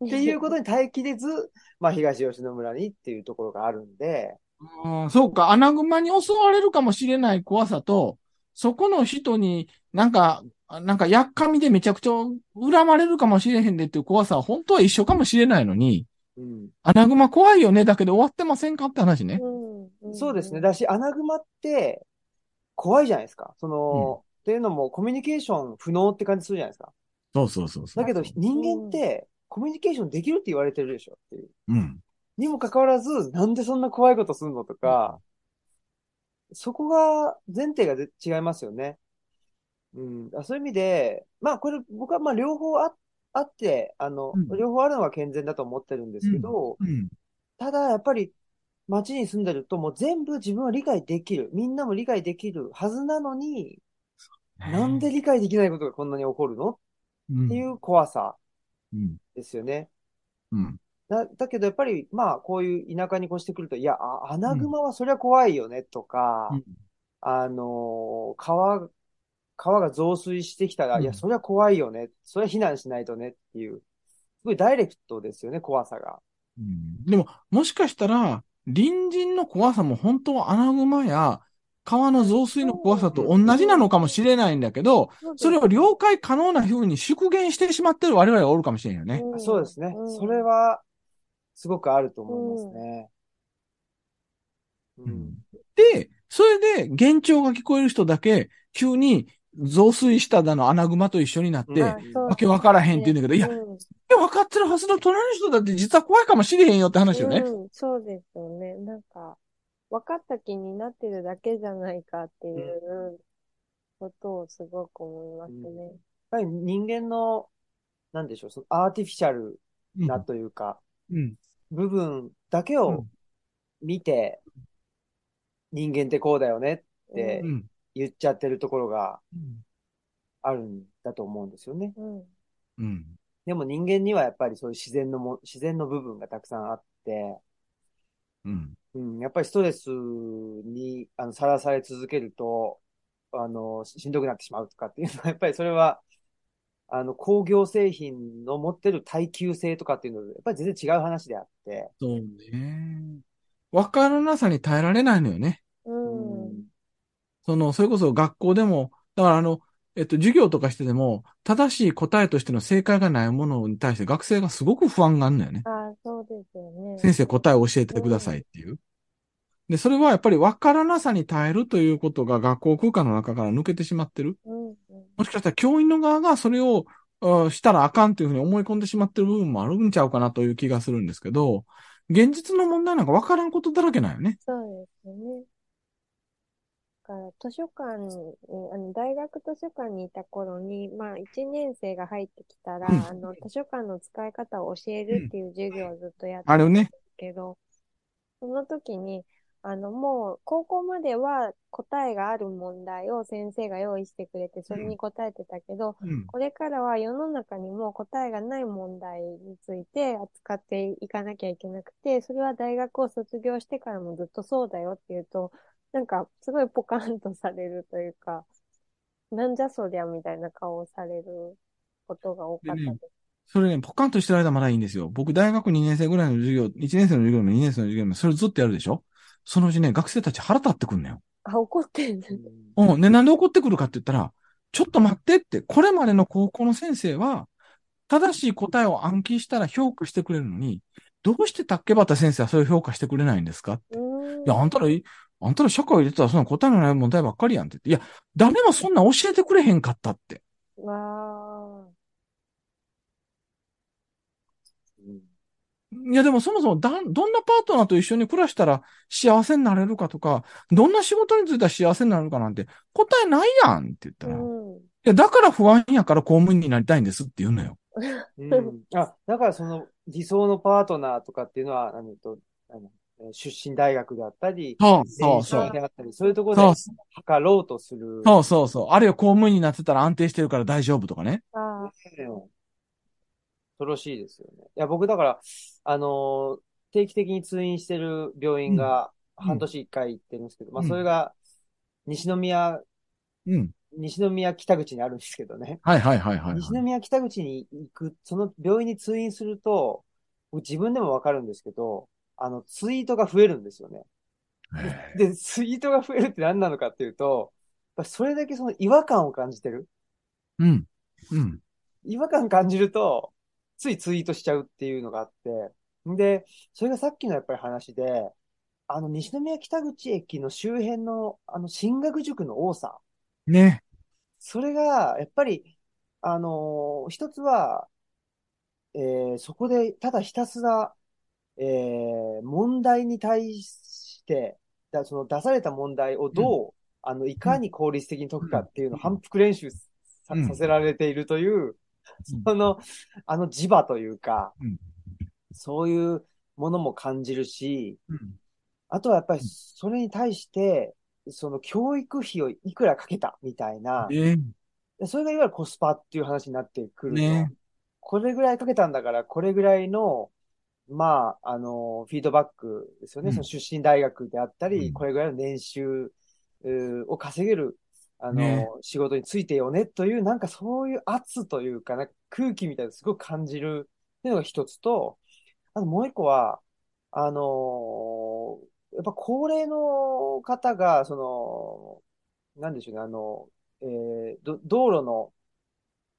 うん、っていうことに耐えきれず、まあ東吉野村にっていうところがあるんで、あーそうか、穴熊に襲われるかもしれない怖さと、そこの人になんか、なんか、やっかみでめちゃくちゃ恨まれるかもしれへんでっていう怖さは本当は一緒かもしれないのに、うん。穴熊怖いよね、だけど終わってませんかって話ね。うんそうですね。。だし、アナグマって怖いじゃないですか。その、っていうのもコミュニケーション不能って感じするじゃないですか。そうそうそうそう。だけど人間ってコミュニケーションできるって言われてるでしょっていう。うん。にもかかわらず、なんでそんな怖いことすんのとか、そこが、前提がぜ違いますよね。うん。あそういう意味で、まあこれ僕はまあ両方ああって、あの、うん両方あるのが健全だと思ってるんですけど、うん。ただやっぱり街に住んでるともう全部自分は理解できる。みんなも理解できるはずなのに、なんで理解できないことがこんなに起こるの？うんっていう怖さうん。ですよね。うん。だ、だけどやっぱり、まあ、こういう田舎に越してくると、いや、あ、アナグマはそりゃ怖いよね、とか、うんあのー川、川が増水してきたら、うんいや、そりゃ怖いよね。そりゃ避難しないとねっていう、すごいダイレクトですよね、怖さが。うんでも、もしかしたら、隣人の怖さも本当は穴熊や川の増水の怖さと同じなのかもしれないんだけど、それを了解可能な風に縮減してしまってる我々がおるかもしれんよね。んそうですね。うんそれは、すごくあると思いますね。うん。で、それで幻聴が聞こえる人だけ、急に増水しただの穴熊と一緒になって、わけわからへんって言うんだけど、いや、分かってるはずの隣の人だって実は怖いかもしれへんよって話よね。うん、そうですよね。なんか、分かった気になってるだけじゃないかっていうことをすごく思いますね。やっぱり人間の、なんでしょう、そのアーティフィシャルうんなというか、うん。部分だけをうん見て、人間ってこうだよねってうん。言っちゃってるところがうん。あるんだと思うんですよね。うん。うん。でも人間にはやっぱりそういう自然のも、自然の部分がたくさんあって、うん。うん、やっぱりストレスに、あの、さらされ続けると、あの、しんどくなってしまうとかっていうのは、やっぱりそれは、あの、工業製品の持ってる耐久性とかっていうのと、やっぱり全然違う話であって、そうね。わからなさに耐えられないのよね。うん。その、それこそ学校でも、だからあの、えっと、授業とかしてても、正しい答えとしての正解がないものに対して学生がすごく不安があるのよね。ああ、そうですよね。先生答えを教えてくださいっていう。で、それはやっぱり分からなさに耐えるということが学校空間の中から抜けてしまってる。うん。うんもしかしたら教員の側がそれをあしたらあかんというふうに思い込んでしまってる部分もあるんちゃうかなという気がするんですけど、現実の問題なんか分からんことだらけなんよね。そうですよね。だから図書館に、あの、大学図書館にいた頃に、まあ、一年生が入ってきたら、うんあの、図書館の使い方を教えるっていう授業をずっとやってあれをね。けど、その時に、あの、もう、高校までは答えがある問題を先生が用意してくれて、それに答えてたけど、うん。これからは世の中にも答えがない問題について扱っていかなきゃいけなくて、それは大学を卒業してからもずっとそうだよって言うと、なんかすごいポカンとされるというか、なんじゃそりゃみたいな顔をされることが多かったでねです。それね、ポカンとしてる間まだいいんですよ。僕、大学2年生ぐらいの授業、1年生の授業の2年生の授業の、それずっとやるでしょ？そのうちね、学生たち腹立ってくんのよ。あ、怒ってる。うん。ね、なんで怒ってくるかって言ったら、ちょっと待ってって、これまでの高校の先生は、正しい答えを暗記したら評価してくれるのに、どうして竹畑先生はそれを評価してくれないんですか。いや、あんたらい、あんたら社会入れてたらそんな答えのない問題ばっかりやんって言って。いや、誰もそんな教えてくれへんかったって。わうんいや、でもそもそもだん、どんなパートナーと一緒に暮らしたら幸せになれるかとか、どんな仕事に就いたら幸せになれるかなんて答えないやんって言ったー。ら。いうん。や、だから不安やから公務員になりたいんですって言うのよ。うんあ、だからその理想のパートナーとかっていうのは、何と、あのえー出身大学であったり、そうそうそう。であったり、そういうところで測ろうとする。そうそうそう。あるいは公務員になってたら安定してるから大丈夫とかね。あうん恐ろしいですよね。いや、僕だから、あのー定期的に通院してる病院がうん半年一回行ってるんですけど、まあ、うんそれが西宮、うん。西宮北口にあるんですけどね。はいはいはいはい、はい。西宮北口に行く、その病院に通院すると、僕自分でもわかるんですけど、あの、ツイートが増えるんですよね。へで、ツイートが増えるって何なのかっていうと、それだけその違和感を感じてる。ーうん。うん。違和感感じると、ついツイートしちゃうっていうのがあって、で、それがさっきのやっぱり話で、あの、西宮北口駅の周辺の、あの、進学塾の多さ。ね。それが、やっぱり、あのー一つは、えーそこで、ただひたすら、えー問題に対して、だその出された問題をどう、あの、いかに効率的に解くかっていうのを反復練習さ,、うん。させられているという、うん。その、あの磁場というか、うん。そういうものも感じるし、うん。あとはやっぱりそれに対して、その教育費をいくらかけたみたいな、ええそれがいわゆるコスパっていう話になってくると、ねこれぐらいかけたんだから、これぐらいの、まあ、あの、フィードバックですよね。うんその出身大学であったり、うんこれぐらいの年収を稼げる、あの、ね仕事についてよねという、なんかそういう圧というか、なんか空気みたいなのすごく感じるっていうのが一つと、あともう一個は、あのやっぱ高齢の方が、その、なんでしょうね、あの、えーど道路の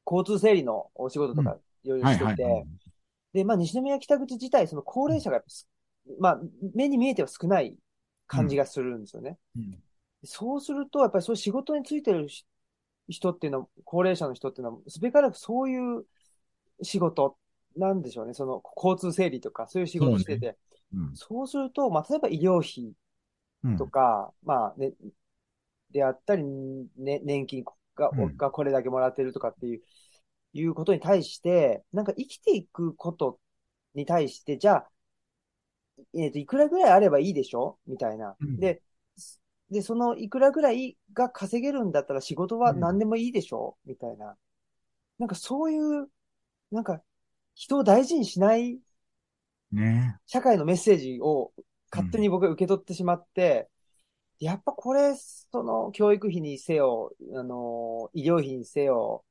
交通整理のお仕事とかいろいろはいしてて、はいはい。で、まあ、西宮北口自体、その高齢者がやっぱす、まあ、目に見えては少ない感じがするんですよね。うん。そうすると、やっぱりそういう仕事についてるし人っていうのは、高齢者の人っていうのは、すべからくそういう仕事なんでしょうね。その交通整理とか、そういう仕事してて、うん。そうすると、まあ、例えば医療費うん。とか、まあ、ね、であったり、ね、年金が、うん。がこれだけもらってるとかっていう、いうことに対して、なんか生きていくことに対して、じゃあ、えっ、と、いくらぐらいあればいいでしょ？みたいな。うん。で、で、そのいくらぐらいが稼げるんだったら仕事は何でもいいでしょ？みたいな。なんかそういう、なんか人を大事にしないね。社会のメッセージを勝手に僕は受け取ってしまって、やっぱこれ、その教育費にせよ、あの、医療費にせよ、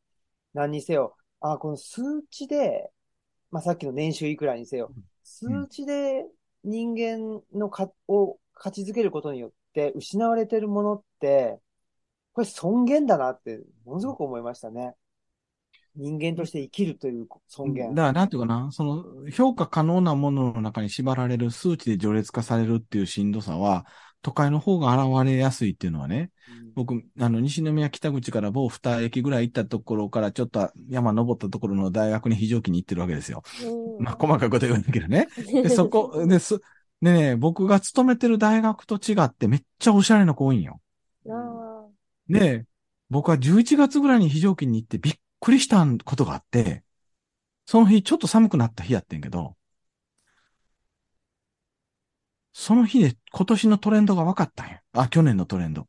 何にせよ、あ、この数値で、まあ、さっきの年収いくらにせよ、数値で人間のか、を価値づけることによって失われてるものって、これ尊厳だなって、ものすごく思いましたね。人間として生きるという尊厳。だから、なんていうかな、その、評価可能なものの中に縛られる数値で序列化されるっていうしんどさは、都会の方が現れやすいっていうのはね、うん僕、あの、西宮北口から某二駅ぐらい行ったところから、ちょっと山登ったところの大学に非常勤に行ってるわけですよ。うんまあ、細かいこと言わないけどね。で、そこ、で、す、でね、僕が勤めてる大学と違ってめっちゃおしゃれな子多いんよ。あで、僕は11月ぐらいに非常勤に行ってびっくりしたことがあって、その日ちょっと寒くなった日やってんけど、その日で今年のトレンドが分かったんや。あ、去年のトレンド。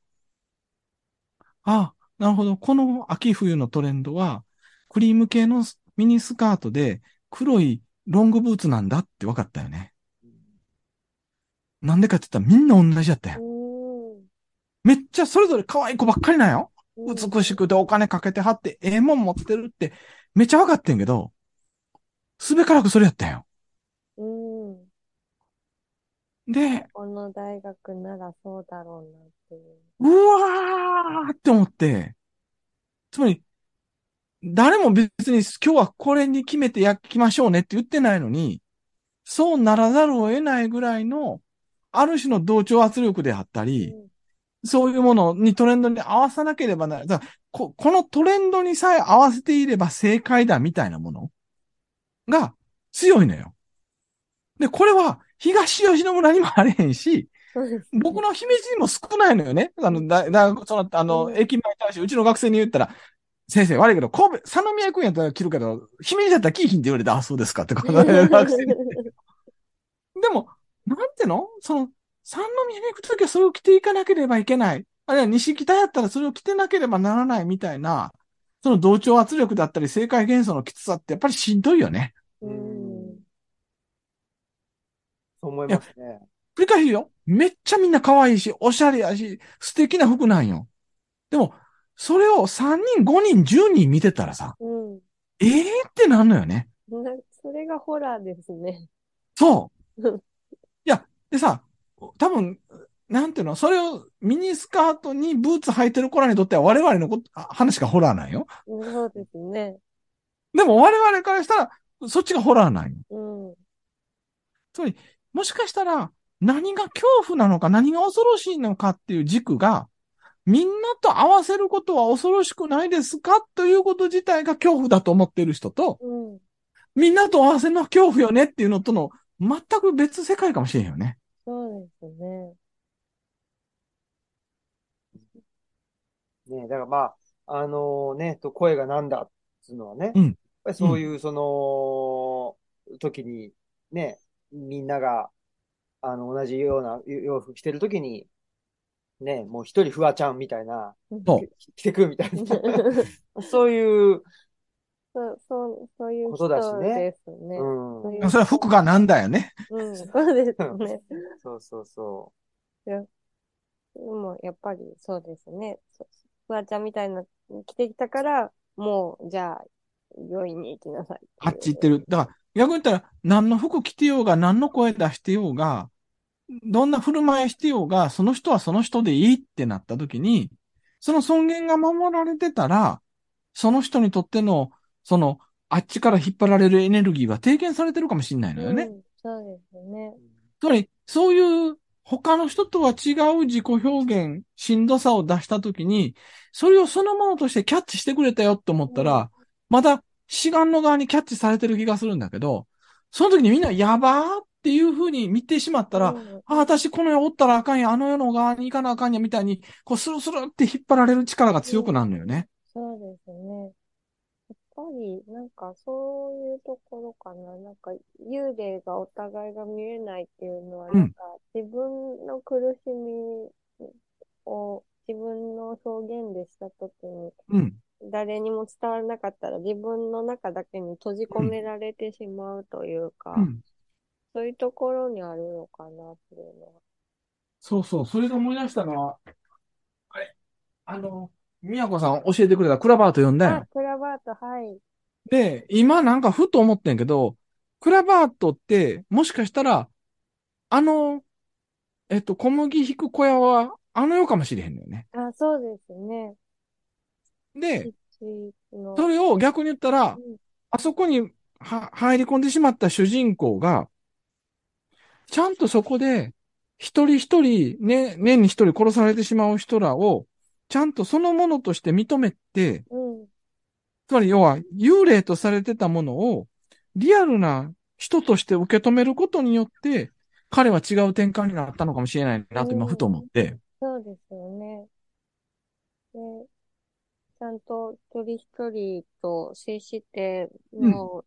あ、なるほど。この秋冬のトレンドは、クリーム系のミニスカートで黒いロングブーツなんだって分かったよね。なんでかって言ったらみんな同じやったあ。よ。うん。めっちゃそれぞれ可愛い子ばっかりなんよ。うん美しくてお金かけてはって、ええもん持ってるって、めっちゃ分かってんけど、すべからくそれやったんよ。うん。で、この大学ならそうだろうなっていう。うわーって思って、つまり、誰も別に今日はこれに決めてやきましょうねって言ってないのに、そうならざるを得ないぐらいの、ある種の同調圧力であったり、そういうものにトレンドに合わさなければならない。だからここのトレンドにさえ合わせていれば正解だみたいなものが強いのよ。で、これは東吉野村にもあれへんし。僕の姫路にも少ないのよね。あの、だ、だ、その、あの、うん駅前に対して、うちの学生に言ったら、先生、悪いけど、神戸、佐野宮君やったら着るけど、姫路だったら着いひんって言われて、あ、そうですかってことで、学生に。でも、なんての？その、三宮に行くときはそれを着ていかなければいけない。あるいは西北やったらそれを着てなければならないみたいな、その同調圧力だったり、正解元素のきつさってやっぱりしんどいよね。うん。そう思いますね。繰り返しよ。めっちゃみんな可愛いし、おしゃれやし、素敵な服なんよ。でも、それを3人、5人、10人見てたらさ、うん。ええー、ってなんのよね。なそれがホラーですね。そう。いや、でさ、多分、なんていうの、それをミニスカートにブーツ履いてる子らにとっては我々のことあ話がホラーなんよ。そうですね。でも我々からしたら、そっちがホラーなんよ。うん。つまり、もしかしたら、何が恐怖なのか、何が恐ろしいのかっていう軸が、みんなと合わせることは恐ろしくないですかということ自体が恐怖だと思ってる人と、みんなと合わせるのは恐怖よねっていうのとの、全く別世界かもしれんよね。そうですね。ねだからまあ、あのー、ね、と声がなんだっていうのはね、うん、そういうその、時にね、みんなが、あの、同じような洋服着てる時に、ね、もう一人フワちゃんみたいな、そう着てくみたいな、そういう、そう、そう、そういうことだしね人ですね。うんそれは服がなんだよね。うん、そうですね。そうそうそでも、やっぱりそうですね。フワちゃんみたいな着てきたから、もう、じゃあ、病院に行きなさい。あっち行ってる。だから、逆に言ったら、何の服着てようが、何の声出してようが、どんな振る舞いしてようが、その人はその人でいいってなった時に、その尊厳が守られてたら、その人にとっての、その、あっちから引っ張られるエネルギーは低減されてるかもしれないのよね。うんそうですね。つまり、そういう他の人とは違う自己表現、しんどさを出したときに、それをそのものとしてキャッチしてくれたよって思ったら、まだ志願の側にキャッチされてる気がするんだけど、その時にみんなやばーっていう風に見てしまったら、うんあ、私この世おったらあかんや、あの世の側に行かなあかんやみたいに、こうスルスルって引っ張られる力が強くなるのよね。そうですね。やっぱり、なんか、そういうところかな。なんか、幽霊がお互いが見えないっていうのは、うんなんか、自分の苦しみを自分の表現でしたときに、うん。誰にも伝わらなかったら自分の中だけに閉じ込められてしまうというか、うん。そういうところにあるのかなっていうのは。そうそう。それで思い出したのは、あれ、あの、宮子さん教えてくれたクラバート読んだよあ、。クラバート、はい。で、今なんかふと思ってんけど、クラバートって、もしかしたら、あの、えっと、小麦引く小屋は、あの世かもしれへんのよね。あ、そうですね。で。それを逆に言ったらうん、あそこには入り込んでしまった主人公が、ちゃんとそこで、一人一人、ね、年に一人殺されてしまう人らを、ちゃんとそのものとして認めて、うん。つまり要は幽霊とされてたものをリアルな人として受け止めることによって、彼は違う転換になったのかもしれないなと今ふと思って。そうですよね。で、ちゃんと一人一人と接しての、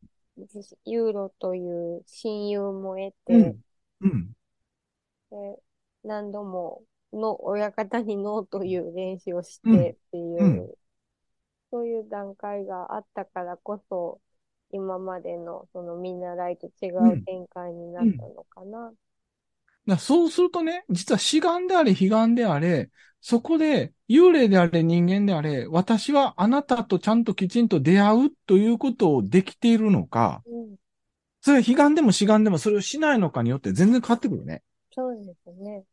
ユーロという親友も得て、うん。うん。で何度もの親方にノーという練習をしうんてっていう、うんそういう段階があったからこそ、今までのその見習いと違う展開になったのかな。だそうするとね、実は死眼であれ、悲願であれ、そこで幽霊であれ、人間であれ、私はあなたとちゃんときちんと出会うということをできているのか、うん、それは悲願でも死眼でもそれをしないのかによって全然変わってくるね。そうですね。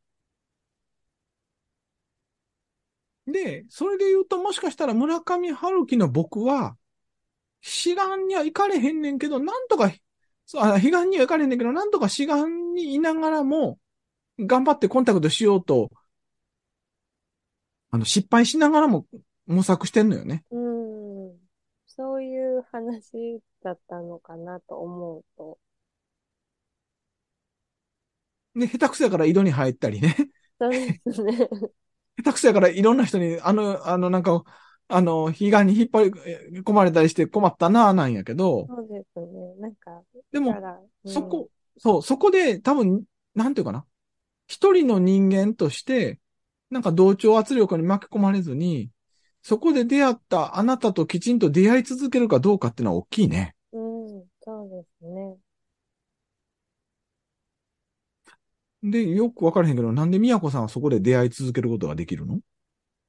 で、それで言うともしかしたら村上春樹の僕は、志願には行かれへんねんけど、なんとか、そう、あ、悲願には行かれへんねんけど、なんとか志願にいながらも、頑張ってコンタクトしようと、あの、失敗しながらも模索してんのよね。うん。そういう話だったのかなと思うと。で、下手くそやから井戸に入ったりね。そうですね。下手くそやからいろんな人に、あの、あの、なんか、あの、悲願に引っ張り込まれたりして困ったなぁなんやけど、そうですね。なんか、でもうんそこ、そう、そこで多分、なんていうかな。一人の人間として、なんか同調圧力に巻き込まれずに、そこで出会ったあなたときちんと出会い続けるかどうかっていうのは大きいね。うん、そうですね。で、よくわからへんけど、なんで宮子さんはそこで出会い続けることができるの？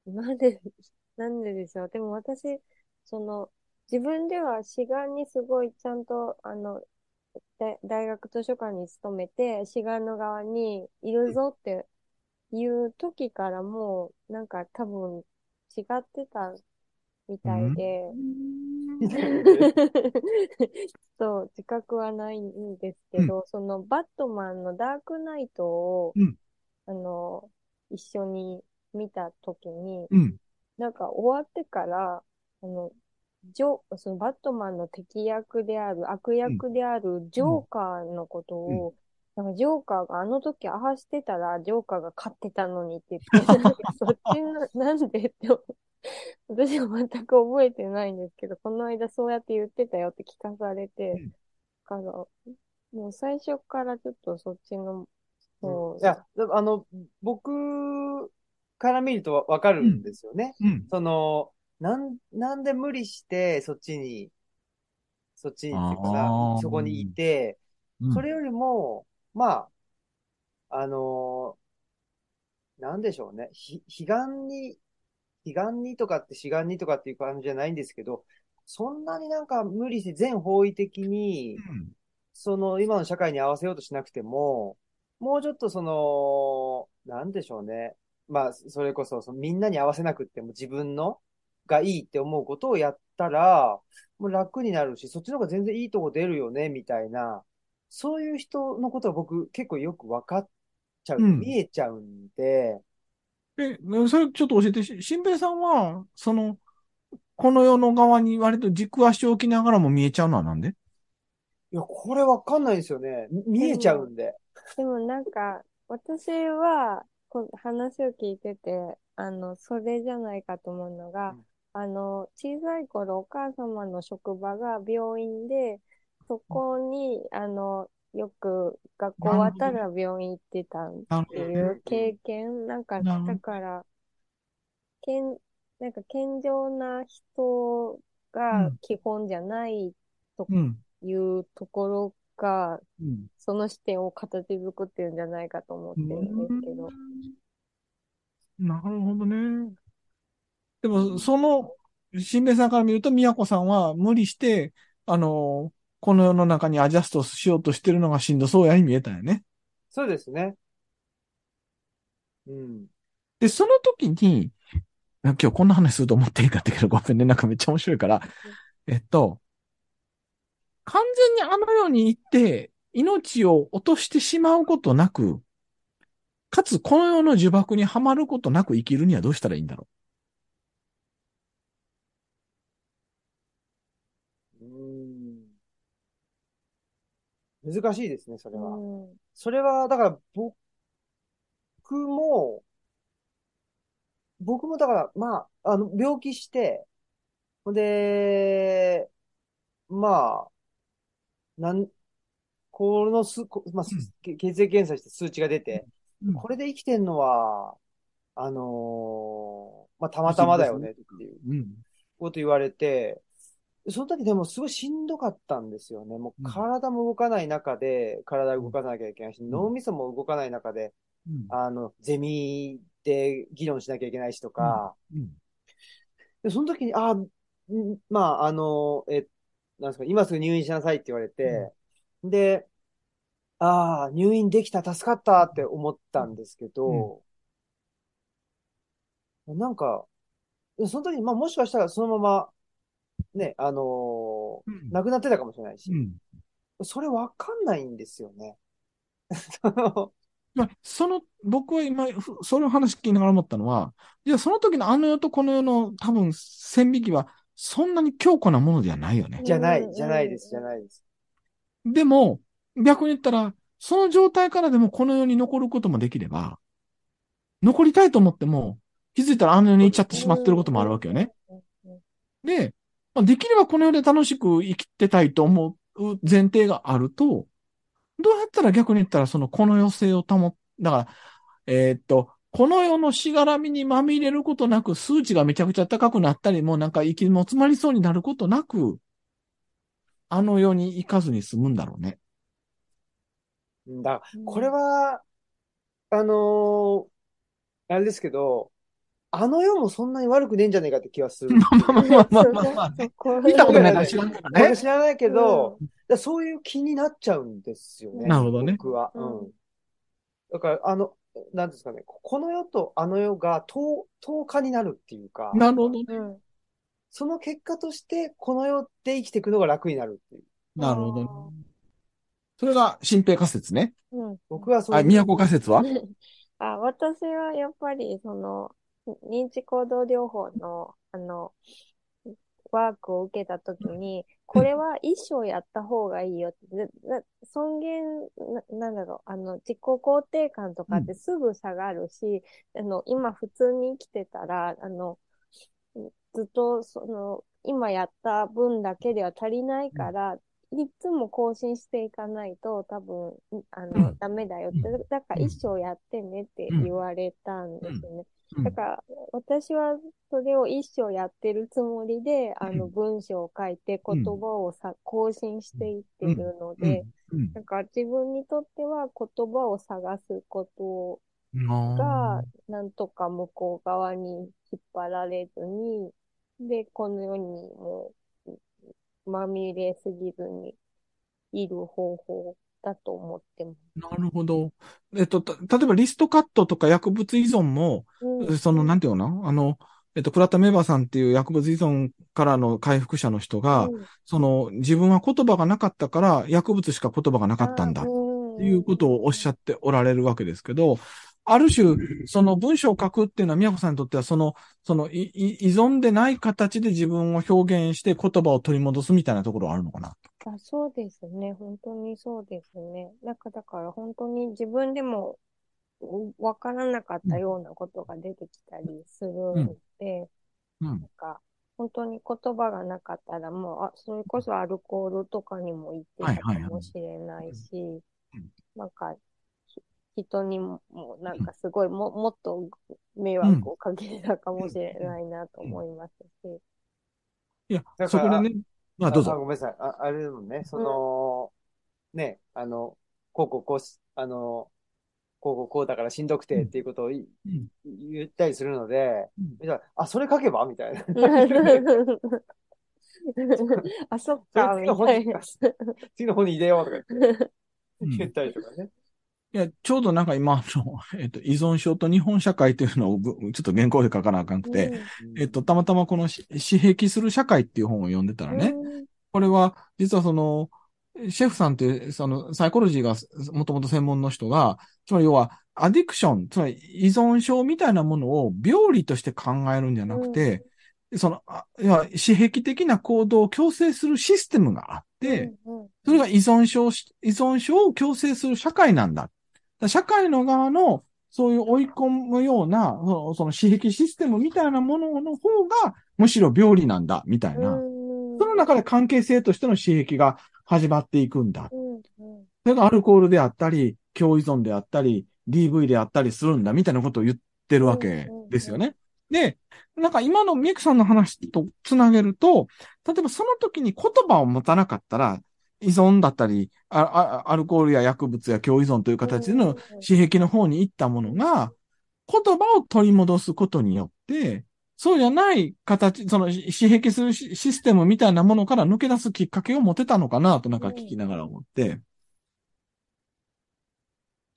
なんで、なんででしょう。でも私、その、自分では志願にすごいちゃんと、あの、大大学図書館に勤めて、志願の側にいるぞっていう時からもう、なんか多分違ってたみたいで、そう、自覚はないんですけど、そのバットマンのダークナイトを、うんあの、一緒に見た時に、うん。なんか終わってから、あの、ジョそのバットマンの敵役である、悪役であるジョーカーのことを、なんかジョーカーがあの時ああしてたら、ジョーカーが勝ってたのにって言って、そっちの、なんでって思私は全く覚えてないんですけど、この間そうやって言ってたよって聞かされて、うん。から、もう最初からちょっとそっちの、そういや、あの、僕から見るとわわかるんですよね。うん。その、なん、なんで無理して、そっちに、そっちにっていうかあなーそこにいて、うんそれよりも、まあ、あのなんでしょうね。ひ、彼岸に、彼岸にとかって志願にとかっていう感じじゃないんですけど、そんなになんか無理して全方位的に、その今の社会に合わせようとしなくても、もうちょっとその、なんでしょうね。まあ、それこそ、そのみんなに合わせなくっても自分のがいいって思うことをやったら、もう楽になるし、そっちの方が全然いいとこ出るよね、みたいな、そういう人のことは僕結構よく分かっちゃう、うん。見えちゃうんで、え、それちょっと教えて、し新平さんは、その、この世の側に割と軸足を置きながらも見えちゃうのはなんで？いや、これ分かんないんですよね。み見えちゃうんで。でもなんか、私は、こ話を聞いてて、あの、それじゃないかと思うのが、うん。あの、小さい頃お母様の職場が病院で、そこに、あの、よく学校終わったら病院行ってたっていう経験、なんか、だから、けん、なんか健常な人がうん。基本じゃないとうん。いうところが、うん。その視点を形作ってるんじゃないかと思ってるんですけど。なるほどね。でも、その、新兵さんから見ると、宮子さんは無理して、あの、この世の中にアジャストしようとしてるのがしんどそうやに見えたよね。そうですね。うん。で、その時に、今日こんな話すると思っていいかったけど、ごめんね、なんかめっちゃ面白いから。えっと、完全にあの世に行って、命を落としてしまうことなく、かつこの世の呪縛にはまることなく生きるにはどうしたらいいんだろう？ん。難しいですね、それは。うんそれは、だから、僕も、僕もだから、まあ、あの、病気して、ほんで、まあ、なん、このす、こまあ、す血液検査して数値が出て、う。これで生きてんのは、あのーまあ、たまたまだよねっていううん。こと言われて、その時でもすごいしんどかったんですよね。もう体も動かない中で、体動かなきゃいけないし、ん脳みそも動かない中で、うん。あの、ゼミで議論しなきゃいけないしとか、うん。で、その時に、あ、んまあ、あの、え、なんですか、今すぐ入院しなさいって言われて、で、ああ、入院できた、助かったって思ったんですけど、なんか、その時に、まあ、もしかしたらそのまま、ね、あのうん亡くなってたかもしれないしう、ん。それわかんないんですよね。そ のまあ、その、僕は今、ふその話聞きながら思ったのは、じゃあその時のあの世とこの世の多分線引きはそんなに強固なものではないよね。じゃない、うんじゃないです、じゃないです。でも、逆に言ったら、その状態からでもこの世に残ることもできれば、残りたいと思っても、気づいたらあの世に行っちゃってしまってることもあるわけよね。で、まあできればこの世で楽しく生きてたいと思う前提があると、どうやったら逆に言ったらそのこの世性を保っ、だから、えーっと、この世のしがらみにまみれることなく、数値がめちゃくちゃ高くなったり、もうなんか息も詰まりそうになることなく、あの世に行かずに済むんだろうね。うんだこれは、あのーあれですけど、あの世もそんなに悪くねえんじゃねえかって気はする。まあまあまあまあまあまあね。見たことないから知らんからね僕。知らないけど、だからそういう気になっちゃうんですよね。なるほどね僕は。ううんん。だから、あの、なんですかね、この世とあの世が等、等価になるっていうか、なるほどね。うん。その結果として、この世で生きていくのが楽になるっていう。なるほどね。それが新平仮説ね。うん。僕はそうあ、都仮説は？あ、私はやっぱり、その、認知行動療法の、あの、ワークを受けたときに、これは一生やった方がいいよって、尊厳な、なんだろう、あの、自己肯定感とかってすぐ下がるし、あの、今普通に生きてたら、あの、ずっと、その、今やった分だけでは足りないから、いつも更新していかないと多分、あの、うん。ダメだよって。うん。だから一生やってねって言われたんですよね。うん。だから、私はそれを一生やってるつもりで、あの、うん。文章を書いて言葉をさ、更新していってるのうん。で、うん。なんか自分にとっては言葉を探すことうんが、なんとか向こう側に引っ張られずに、で、この世にもうまみれすぎずにいる方法だと思ってます。なるほど。えっと、た例えばリストカットとか薬物依存も、うんその、なんていうの？あの、えっと、倉田メバさんっていう薬物依存からの回復者の人が、うんその、自分は言葉がなかったから、薬物しか言葉がなかったんだ。あうんっていうことをおっしゃっておられるわけですけど、ある種、その文章を書くっていうのは、宮子さんにとっては、その、その、依存でない形で自分を表現して言葉を取り戻すみたいなところはあるのかな。あ、そうですね。本当にそうですね。なんかだから本当に自分でもうんわからなかったようなことが出てきたりするので、うんなん。か本当に言葉がなかったらもう、あ、それこそアルコールとかにも行ってたかもしれないしうん、なんかひ人にももうなんかすごいも、もっと迷惑をかけてたかもしれないなと思いますし。いやだ、からそこでね、まあ、どうぞ。ごめんなさい。あ、あれでもね、その、ね、あの、こうこうこうし、あの、こうこうこうだからしんどくてっていうことをいうん言ったりするので、うんあ、あ、それ書けば？みたいな。あ、そっか、次の本にみたいな。次の本に入れようとか言ってう ん言ったりとかね。いや、ちょうどなんか今、あの、えっと、依存症と日本社会っていうのをぶちょっと原稿で書かなあかんくて、えっと、たまたまこのし、私癖する社会っていう本を読んでたらね、これは、実はその、シェフさんっていう、その、サイコロジーがもともと専門の人が、つまり要は、アディクション、つまり依存症みたいなものを病理として考えるんじゃなくて、その、あいや、私癖的な行動を強制するシステムがあって、うんうんそれが依存症し、依存症を強制する社会なんだ。だから社会の側の、そういう追い込むような、そのその私癖システムみたいなものの方が、むしろ病理なんだ、みたいな。うんその中で関係性としての刺激が始まっていくんだ。それがアルコールであったり、強依存であったり、DV であったりするんだ、みたいなことを言ってるわけですよね。で、なんか今のミクさんの話とつなげると、例えばその時に言葉を持たなかったら、依存だったり、ああアルコールや薬物や強依存という形での刺激の方に行ったものが、言葉を取り戻すことによって、そうじゃない形、その刺激するシシステムみたいなものから抜け出すきっかけを持てたのかなとなんか聞きながら思って。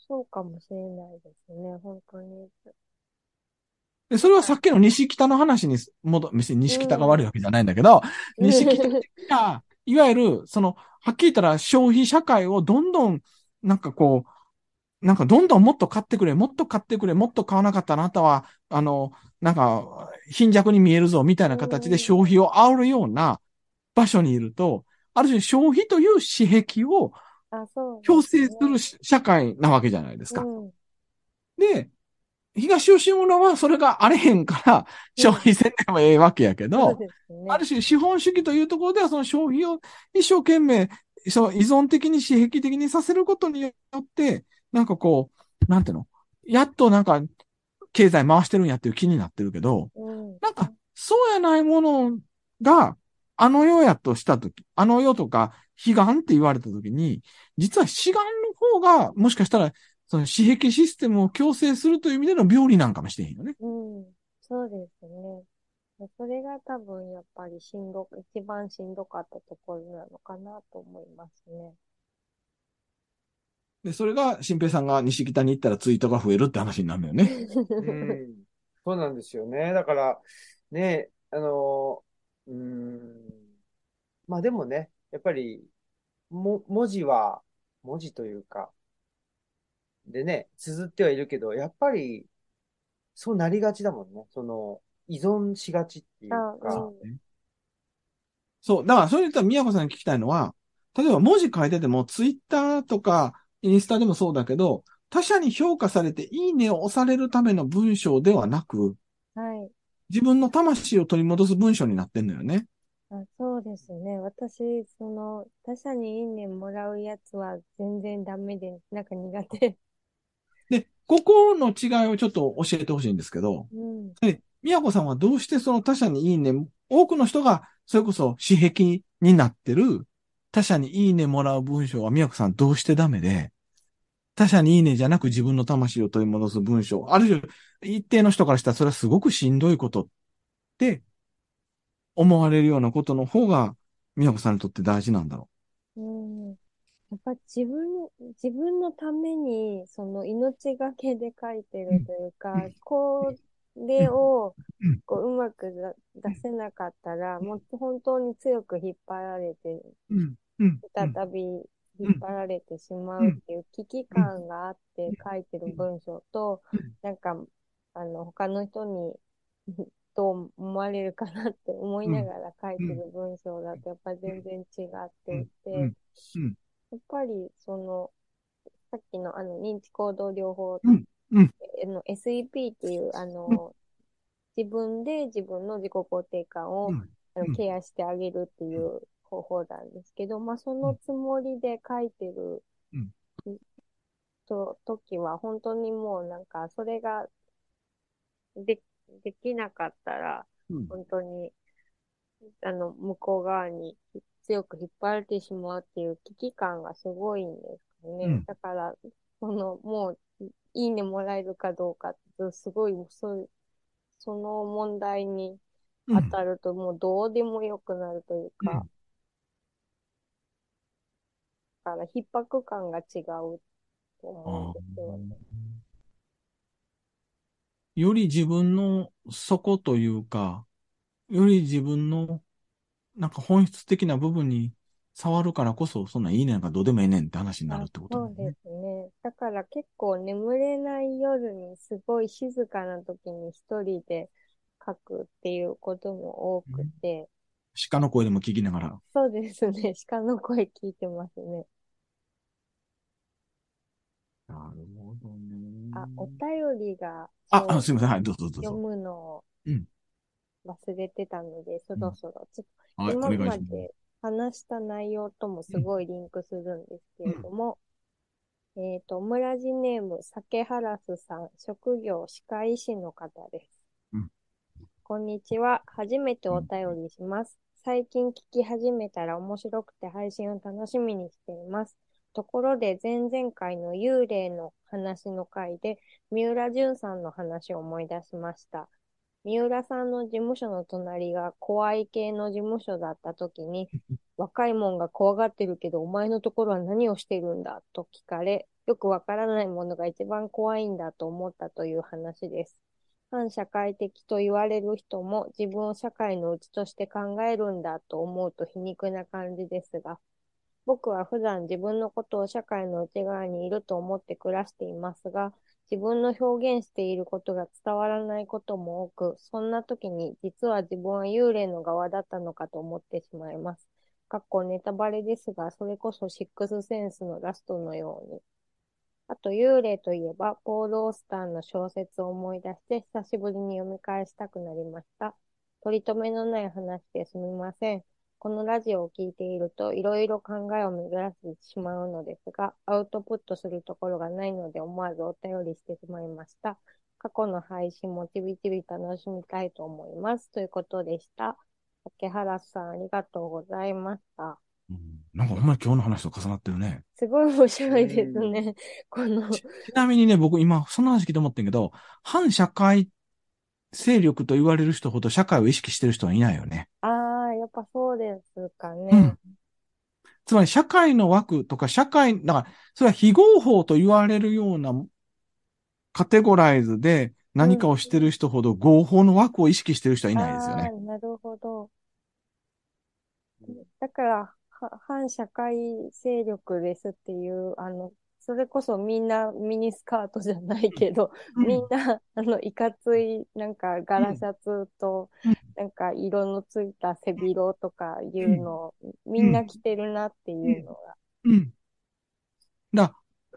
そうかもしれないですね、本当に。で、それはさっきの西北の話に戻、別に西北が悪いわけじゃないんだけど、西北的な、いわゆる、その、はっきり言ったら消費社会をどんどん、なんかこう、なんかどんどんもっと買ってくれ、もっと買ってくれ、もっと買わなかったらあなたは、あの、なんか、貧弱に見えるぞ、みたいな形で消費を煽るような場所にいると、ある種消費という私癖を強制するし社会なわけじゃないですか。うん。で、東吉村はそれがあれへんから、消費せんでもええわけやけど、ね。ある種資本主義というところではその消費を一生懸命、そう依存的に刺激的にさせることによって、なんかこう、なんていうの？やっとなんか、経済回してるんやっていう気になってるけど、うん。なんか、そうやないものが、あの世やとしたとき、あの世とか、悲願って言われたときに、実は志願の方が、もしかしたら、その刺激システムを強制するという意味での病理なんかもしてへんよね。うん。そうですね。それが多分やっぱりしんど、一番しんどかったところなのかなと思いますね。で、それが、新平さんが西北に行ったらツイートが増えるって話になるんだよね。うん。そうなんですよね。だから、ね、あの、うーん。まあでもね、やっぱり、も、文字は、文字というか、でね、綴ってはいるけど、やっぱり、そうなりがちだもんね。その、依存しがちっていうあか、うんそう。だから、それ言ったら、宮子さんに聞きたいのは、例えば文字書いてても、ツイッターとか、インスタでもそうだけど、他者に評価されて、いいねを押されるための文章ではなく、はい。自分の魂を取り戻す文章になってんのよね。あそうですね。私、その、他者にいいねもらうやつは全然ダメで、なんか苦手。で、ここの違いをちょっと教えてほしいんですけど、うん。で、宮子さんはどうしてその他者にいいね、多くの人がそれこそ私癖になってる他者にいいねもらう文章は宮子さんどうしてダメで、他者にいいねじゃなく自分の魂を取り戻す文章、ある種一定の人からしたらそれはすごくしんどいことって思われるようなことの方が宮子さんにとって大事なんだろうん。やっぱ自分、自分のために、その命がけで書いてるというか、うん。これをうん。こううまくだ出せなかったら、もう本当に強く引っ張られて。再び引っ張られてしまうっていう危機感があって書いてる文章とうん、なんか、あの、他の人にどう思われるかなって思いながら書いてる文章だとやっぱり全然違っていて、っぱりその、さっきのあの認知行動療法、うんうん。あの SEP っていうあの、自分で自分の自己肯定感を、うん。うん。あのケアしてあげるっていう方法なんですけど、まあそのつもりで書いてるうん。と、時は本当にもうなんかそれがで、できなかったら、うん。本当に、あの、向こう側に強く引っ張られてしまうっていう危機感がすごいんですかね。うん。だから、その、もう、いいねもらえるかどうかって、すごい、そうその問題に当たると、もうどうでもよくなるというか、うん。だから、逼迫感が違うと思うんですよ。より自分の底というか、より自分のなんか本質的な部分に触るからこそ、そんないいねなんかどうでもええねんって話になるってことそうで。すね。だから結構眠れない夜にすごい静かな時に一人で書くっていうことも多くて、鹿の声でも聞きながら。そうですね。鹿の声聞いてますね。なるほどね。あ、お便りがあ、あ、すみません。はい、どうぞどう読ぞ。むのをうん忘れてたので、そろそろちょっとはい、お今まで話した内容ともすごいリンクするんですけれども、えっと、村地ネーム、酒ハラスさん、職業歯科医師の方です。うんこんにちは。初めてお便りします。最近聞き始めたら面白くて配信を楽しみにしています。ところで、前々回の幽霊の話の回で、三浦淳さんの話を思い出しました。三浦さんの事務所の隣が怖い系の事務所だった時に、若いもんが怖がってるけど、お前のところは何をしてるんだと聞かれ、よくわからないものが一番怖いんだと思ったという話です。反社会的と言われる人も自分を社会の内として考えるんだと思うと皮肉な感じですが、僕は普段自分のことを社会の内側にいると思って暮らしていますが、自分の表現していることが伝わらないことも多く、そんな時に実は自分は幽霊の側だったのかと思ってしまいます。かっこネタバレですが、それこそシックスセンスのラストのように。あと、幽霊といえば、ポール・オースターの小説を思い出して、久しぶりに読み返したくなりました。取り留めのない話ですみません。このラジオを聞いていると、いろいろ考えを巡らせてしまうのですが、アウトプットするところがないので、思わずお便りしてしまいました。過去の配信もちびちび楽しみたいと思います。ということでした。竹原さん、ありがとうございました。うんなんかほんまに今日の話と重なってるね。すごい面白いですね。この、ちなみにね、僕今、その話聞いて思ってんけど、反社会勢力と言われる人ほど社会を意識してる人はいないよね。ああ、やっぱそうですかね。うんつまり社会の枠とか社会、だから、それは非合法と言われるようなカテゴライズで何かをしてる人ほど合法の枠を意識してる人はいないですよね。ああ、なるほど。だから、は反社会勢力ですっていう、あの、それこそみんなミニスカートじゃないけど、うんみんな、あの、いかつい、なんか、柄シャツとうん、なんか、色のついた背広とかいうのを、みんな着てるなっていうのが。うん。だ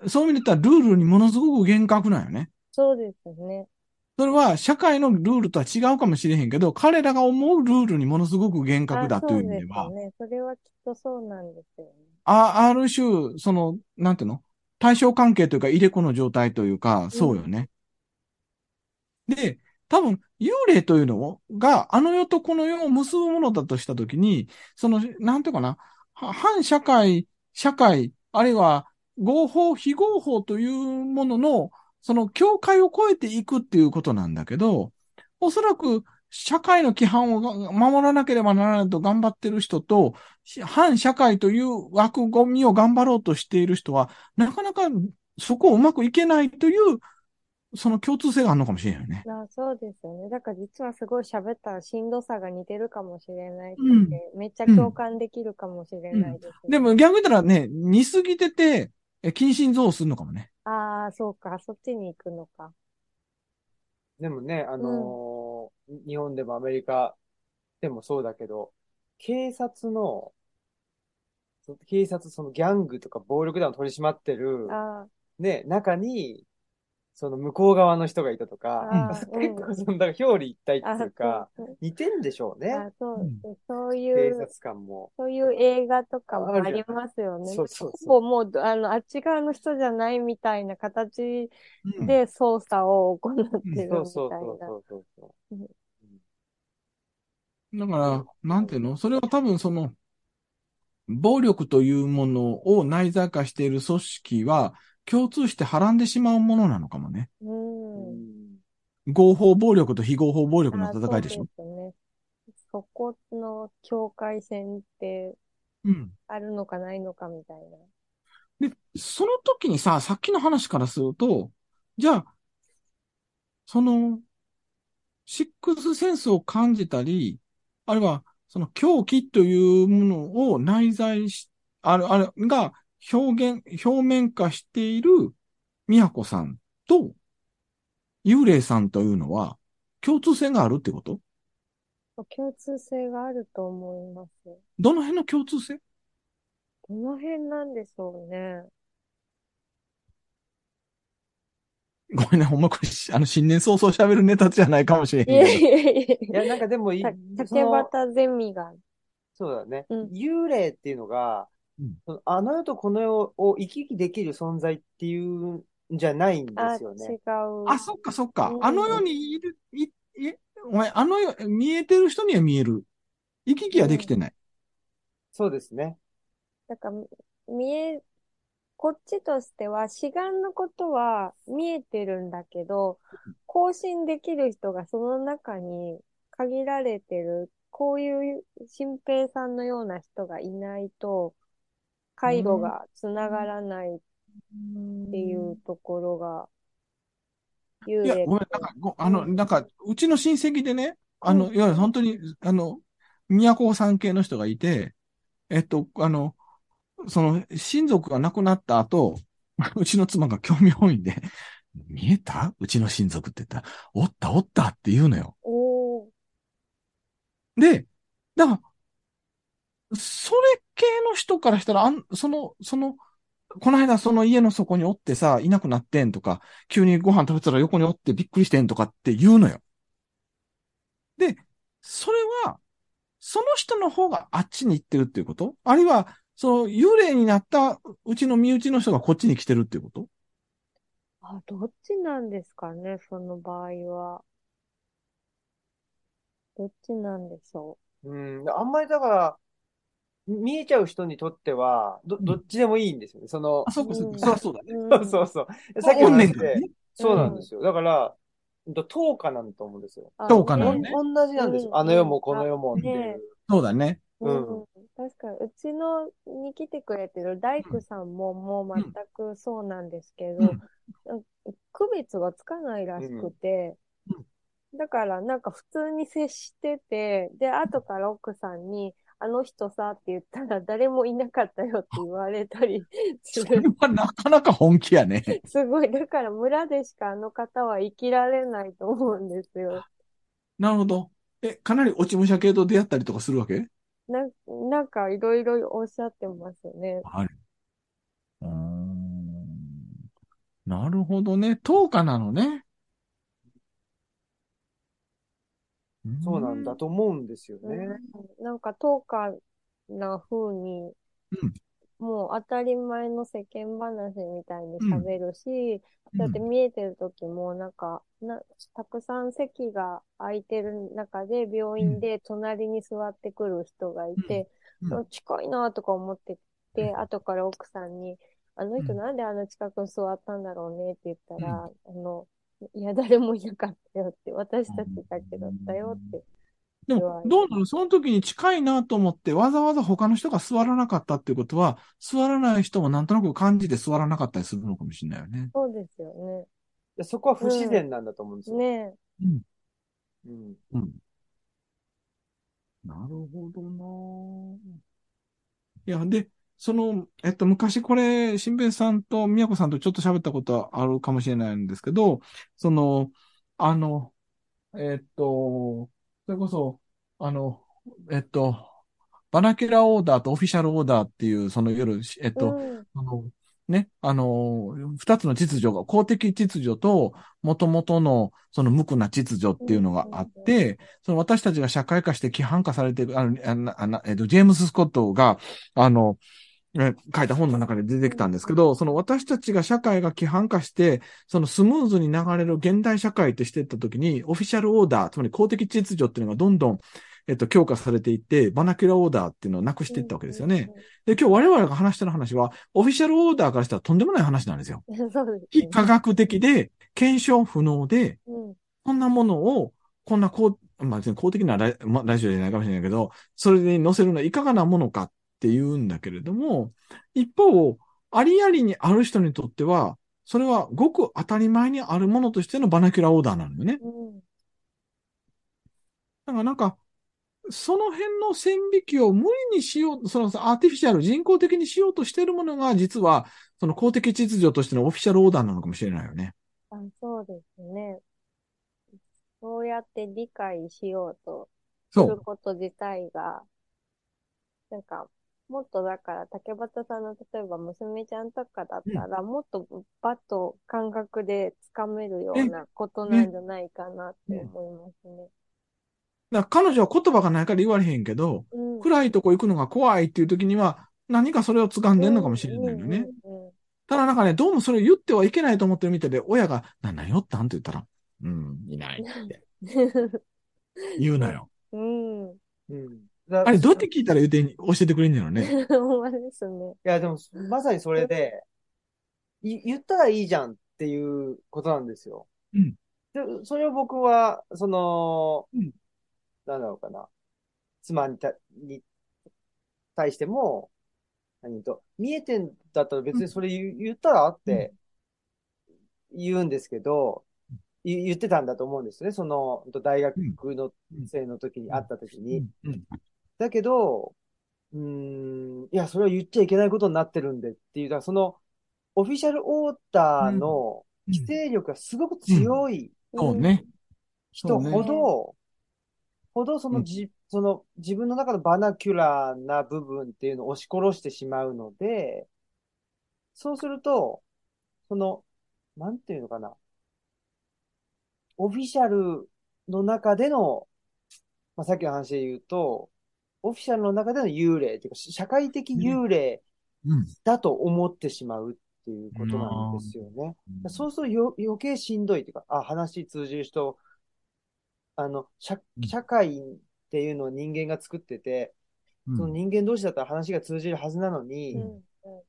そういう意味で言ったらルールにものすごく厳格なんよね。そうですね。それは社会のルールとは違うかもしれへんけど、彼らが思うルールにものすごく厳格だという意味ではあ、そうですよね。それはきっとそうなんですよね。あ、ある種、その、なんていうの？対象関係というか、入れ子の状態というか、そうよね。で、多分、幽霊というのが、あの世とこの世を結ぶものだとしたときに、その、なんていうかな、は反社会、社会、あるいは合法、非合法というものの、その境界を越えていくっていうことなんだけど、おそらく社会の規範をが守らなければならないと頑張ってる人と、し反社会という枠組みを頑張ろうとしている人は、なかなかそこをうまくいけないという、その共通性があるのかもしれないよね。あそうですよね。だから実はすごい喋ったらしんどさが似てるかもしれないって、うんめっちゃ共感できるかもしれないです、ねでも逆に言ったらね、似すぎてて、え近親像をするのかもね。ああ、そうか、そっちに行くのか。でもね、あのー日本でもアメリカでもそうだけど、警察の、そ警察、そのギャングとか暴力団を取り締まってる、あね、中に、その向こう側の人がいたとか、あ結ー、構その、だから表裏一体あっていうか、似てんでしょうね。あそううんそうい警う、察官も。そういう映画とかもありますよね。そうそうそうほぼもう、あの、あっち側の人じゃないみたいな形うんで捜査を行ってるみたいな。そうそうそうそうそうそう。うんだから、なんていうの？それは多分その、暴力というものを内在化している組織は、共通してはらんでしまうものなのかもね。うん。うん合法暴力と非合法暴力のあ戦いでしょ？そうですね。そこの境界線ってうん。あるのかないのかみたいな。で、その時にさ、さっきの話からすると、じゃあ、その、シックスセンスを感じたり、あるいは、その狂気というものを内在し、ある、あれが表現、表面化している宮子さんと幽霊さんというのは共通性があるってこと？共通性があると思います。どの辺の共通性？どの辺なんでしょうね。ごめんね、ほんまこれ、あの、新年早々喋るネタじゃないかもしれへんいやけいやいやいいや、なんかでもい、や。その竹端ゼミが。そうだね。うん幽霊っていうのが、うんあの世とこの世を行き来できる存在っていうんじゃないんであ、すよね。違う。あ、そっかそっかう。んあの世にいる、い、い、お前、あの世、見えてる人には見える。行き来はできてない。そうですね。だから、見え、こっちとしては、志願のことは見えてるんだけど、更新できる人がその中に限られてる、こういう新平さんのような人がいないと、回路がつながらないっていうところが、幽いや、霊ごめん、なんか、ごあの、うん。なんか、うちの親戚でね、あの、うん。いわゆる本当に、あの、宮古さん系の人がいて、えっと、あの、その、親族が亡くなった後、うちの妻が興味本位で、見えた？うちの親族って言ったら、おったおったって言うのよ。で、だから、それ系の人からしたら、あん、その、その、この間その家の底におってさ、いなくなってんとか、急にご飯食べてたら横におってびっくりしてんとかって言うのよ。で、それは、その人の方があっちに行ってるっていうこと？あるいは、その幽霊になったうちの身内の人がこっちに来てるっていうこと？あ、どっちなんですかね、その場合は。どっちなんでしょう？ん。あんまりだから、見えちゃう人にとっては、ど、どっちでもいいんですよね。そのあ、、そうか、そううんか、そりゃそうだね。う。そうそう。さっきおの話。そうなんですよ。だから、うんと10日なんだと思うんですよ。あそうかなおねん同じなんですよ。うんあの世もこの世もっていねう。そうだね。うん、確かに、うちのに来てくれてる大工さんももう全くそうなんですけど、うん区別がつかないらしくて、だからなんか普通に接してて、で、後から奥さんに、あの人さって言ったら誰もいなかったよって言われたりすそれる。はなかなか本気やね。すごい。だから村でしかあの方は生きられないと思うんですよ。なるほど。え、かなり落ち武者系と出会ったりとかするわけ？な、なんかいろいろおっしゃってますね。ある。うーん。なるほどね。10日なのね。そうなんだと思うんですよね。うん。なんか、トーカーな風に、うん。もう当たり前の世間話みたいに喋るし、うん。だって見えてる時も、なんか、な、たくさん席が空いてる中で、病院で隣に座ってくる人がいて、近いなとか思ってて、うん。後から奥さんに、あの人うん。なんであの近くに座ったんだろうねって言ったら、あの、いや、誰もいなかったよって、私たちだけだったよって。でも、どうなのその時に近いなと思って、わざわざ他の人が座らなかったっていうことは、座らない人もなんとなく感じて座らなかったりするのかもしれないよね。そうですよでそこは不自然なんだと思うんですね。よ。ねうん。うん。うん。なるほどないや、で、その、えっと、昔これ、新兵さんと宮子さんとちょっと喋ったことはあるかもしれないんですけど、その、あの、えっと、それこそ、あの、えっと、バナキュラオーダーとオフィシャルオーダーっていう、その夜、えっと、うん。あの、ね、あの、二つの秩序が、公的秩序と、元々の、その無垢な秩序っていうのがあって、その私たちが社会化して規範化されている、あの、あの、えっと、ジェームス・スコットが、あの、え書いた本の中で出てきたんですけど、その私たちが社会が規範化して、そのスムーズに流れる現代社会ってしていったときに、オフィシャルオーダー、つまり公的秩序っていうのがどんどん、えっと、強化されていって、バナキュラオーダーっていうのをなくしていったわけですよね。で、今日我々が話してる話は、オフィシャルオーダーからしたらとんでもない話なんですよ。うん。そうです非科学的で、検証不能で、うん。こんなものを、こんなこう、まあ、公的なラ,、まあ、ラジオじゃないかもしれないけど、それに載せるのはいかがなものかって言うんだけれども、一方、ありありにある人にとっては、それはごく当たり前にあるものとしてのバナキュラオーダーなのよね。うん。だからなんか、その辺の線引きを無理にしよう、そのアーティフィシャル、人工的にしようとしているものが、実は、その公的秩序としてのオフィシャルオーダーなのかもしれないよね。あ、そうですね。そうやって理解しようとす。ること自体が、なんか、もっとだから、竹俣さんの例えば娘ちゃんとかだったら、もっとバッと感覚でつかめるようなことなんじゃないかなって思いますね。だから彼女は言葉がないから言われへんけど、うん。暗いとこ行くのが怖いっていう時には、何かそれを掴んでんのかもしれないよね。ただなんかね、どうもそれを言ってはいけないと思ってるみたいで、親が、な、何よった？んって言ったら、うん、いないって 言うなよ。うん。うん。だあれ、どうやって聞いたら言うて、教えてくれんじゃろね。ほんまですね。いや、でも、まさにそれで、い言ったらいいじゃんっていうことなんですよ。うんで、それを僕は、その、うんなんだろうかな。妻にた、に、対しても、何と、見えてんだったら別にそれ言,、言ったらって言うんですけど、言言ってたんだと思うんですね。その、大学の生の時に会った時に。うん。だけど、うーん、いや、それは言っちゃいけないことになってるんでっていう、だからその、オフィシャルオーダーのうん規制力がすごく強いそうね。人ほど、ほどそのじ、その自分の中のバナキュラーな部分っていうのを押し殺してしまうので、そうすると、その、なんていうのかな。オフィシャルの中での、まあ、さっきの話で言うと、オフィシャルの中での幽霊っていうか、社会的幽霊うん。だと思ってしまうっていうことなんですよね。そうするとよ余計しんどいっていうか、あ、話通じる人、あの、社うん。社会っていうのを人間が作ってて、うん。その人間同士だったら話が通じるはずなのに、うん。うん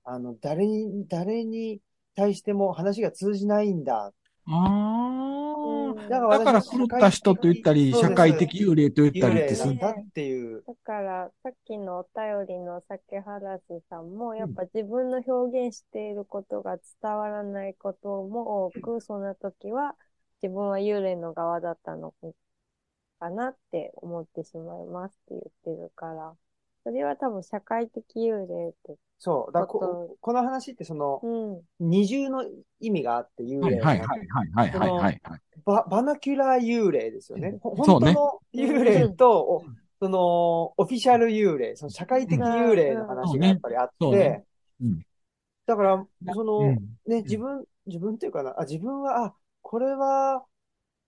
あの、誰に、誰に対しても話が通じないんだ。だから狂った人と言ったり、社会的幽霊と言ったりってする。なんだっていう。だから、さっきのお便りの酒原スさんも、やっぱ自分の表現していることが伝わらないことも多く、そんな時は自分は幽霊の側だったのかなって思ってしまいますって言ってるから、それは多分社会的幽霊って、そう。だからこここの話ってその、うん、二重の意味があって幽はい霊がはいはいはいはいはいはい。ババナキュラー幽霊ですよね。本当の幽霊と、おその、オフィシャル幽霊、その社会的幽霊の話がやっぱりあって。だから、その、うん。ね、自分、自分っていうかな、あ、自分は、あ、これは、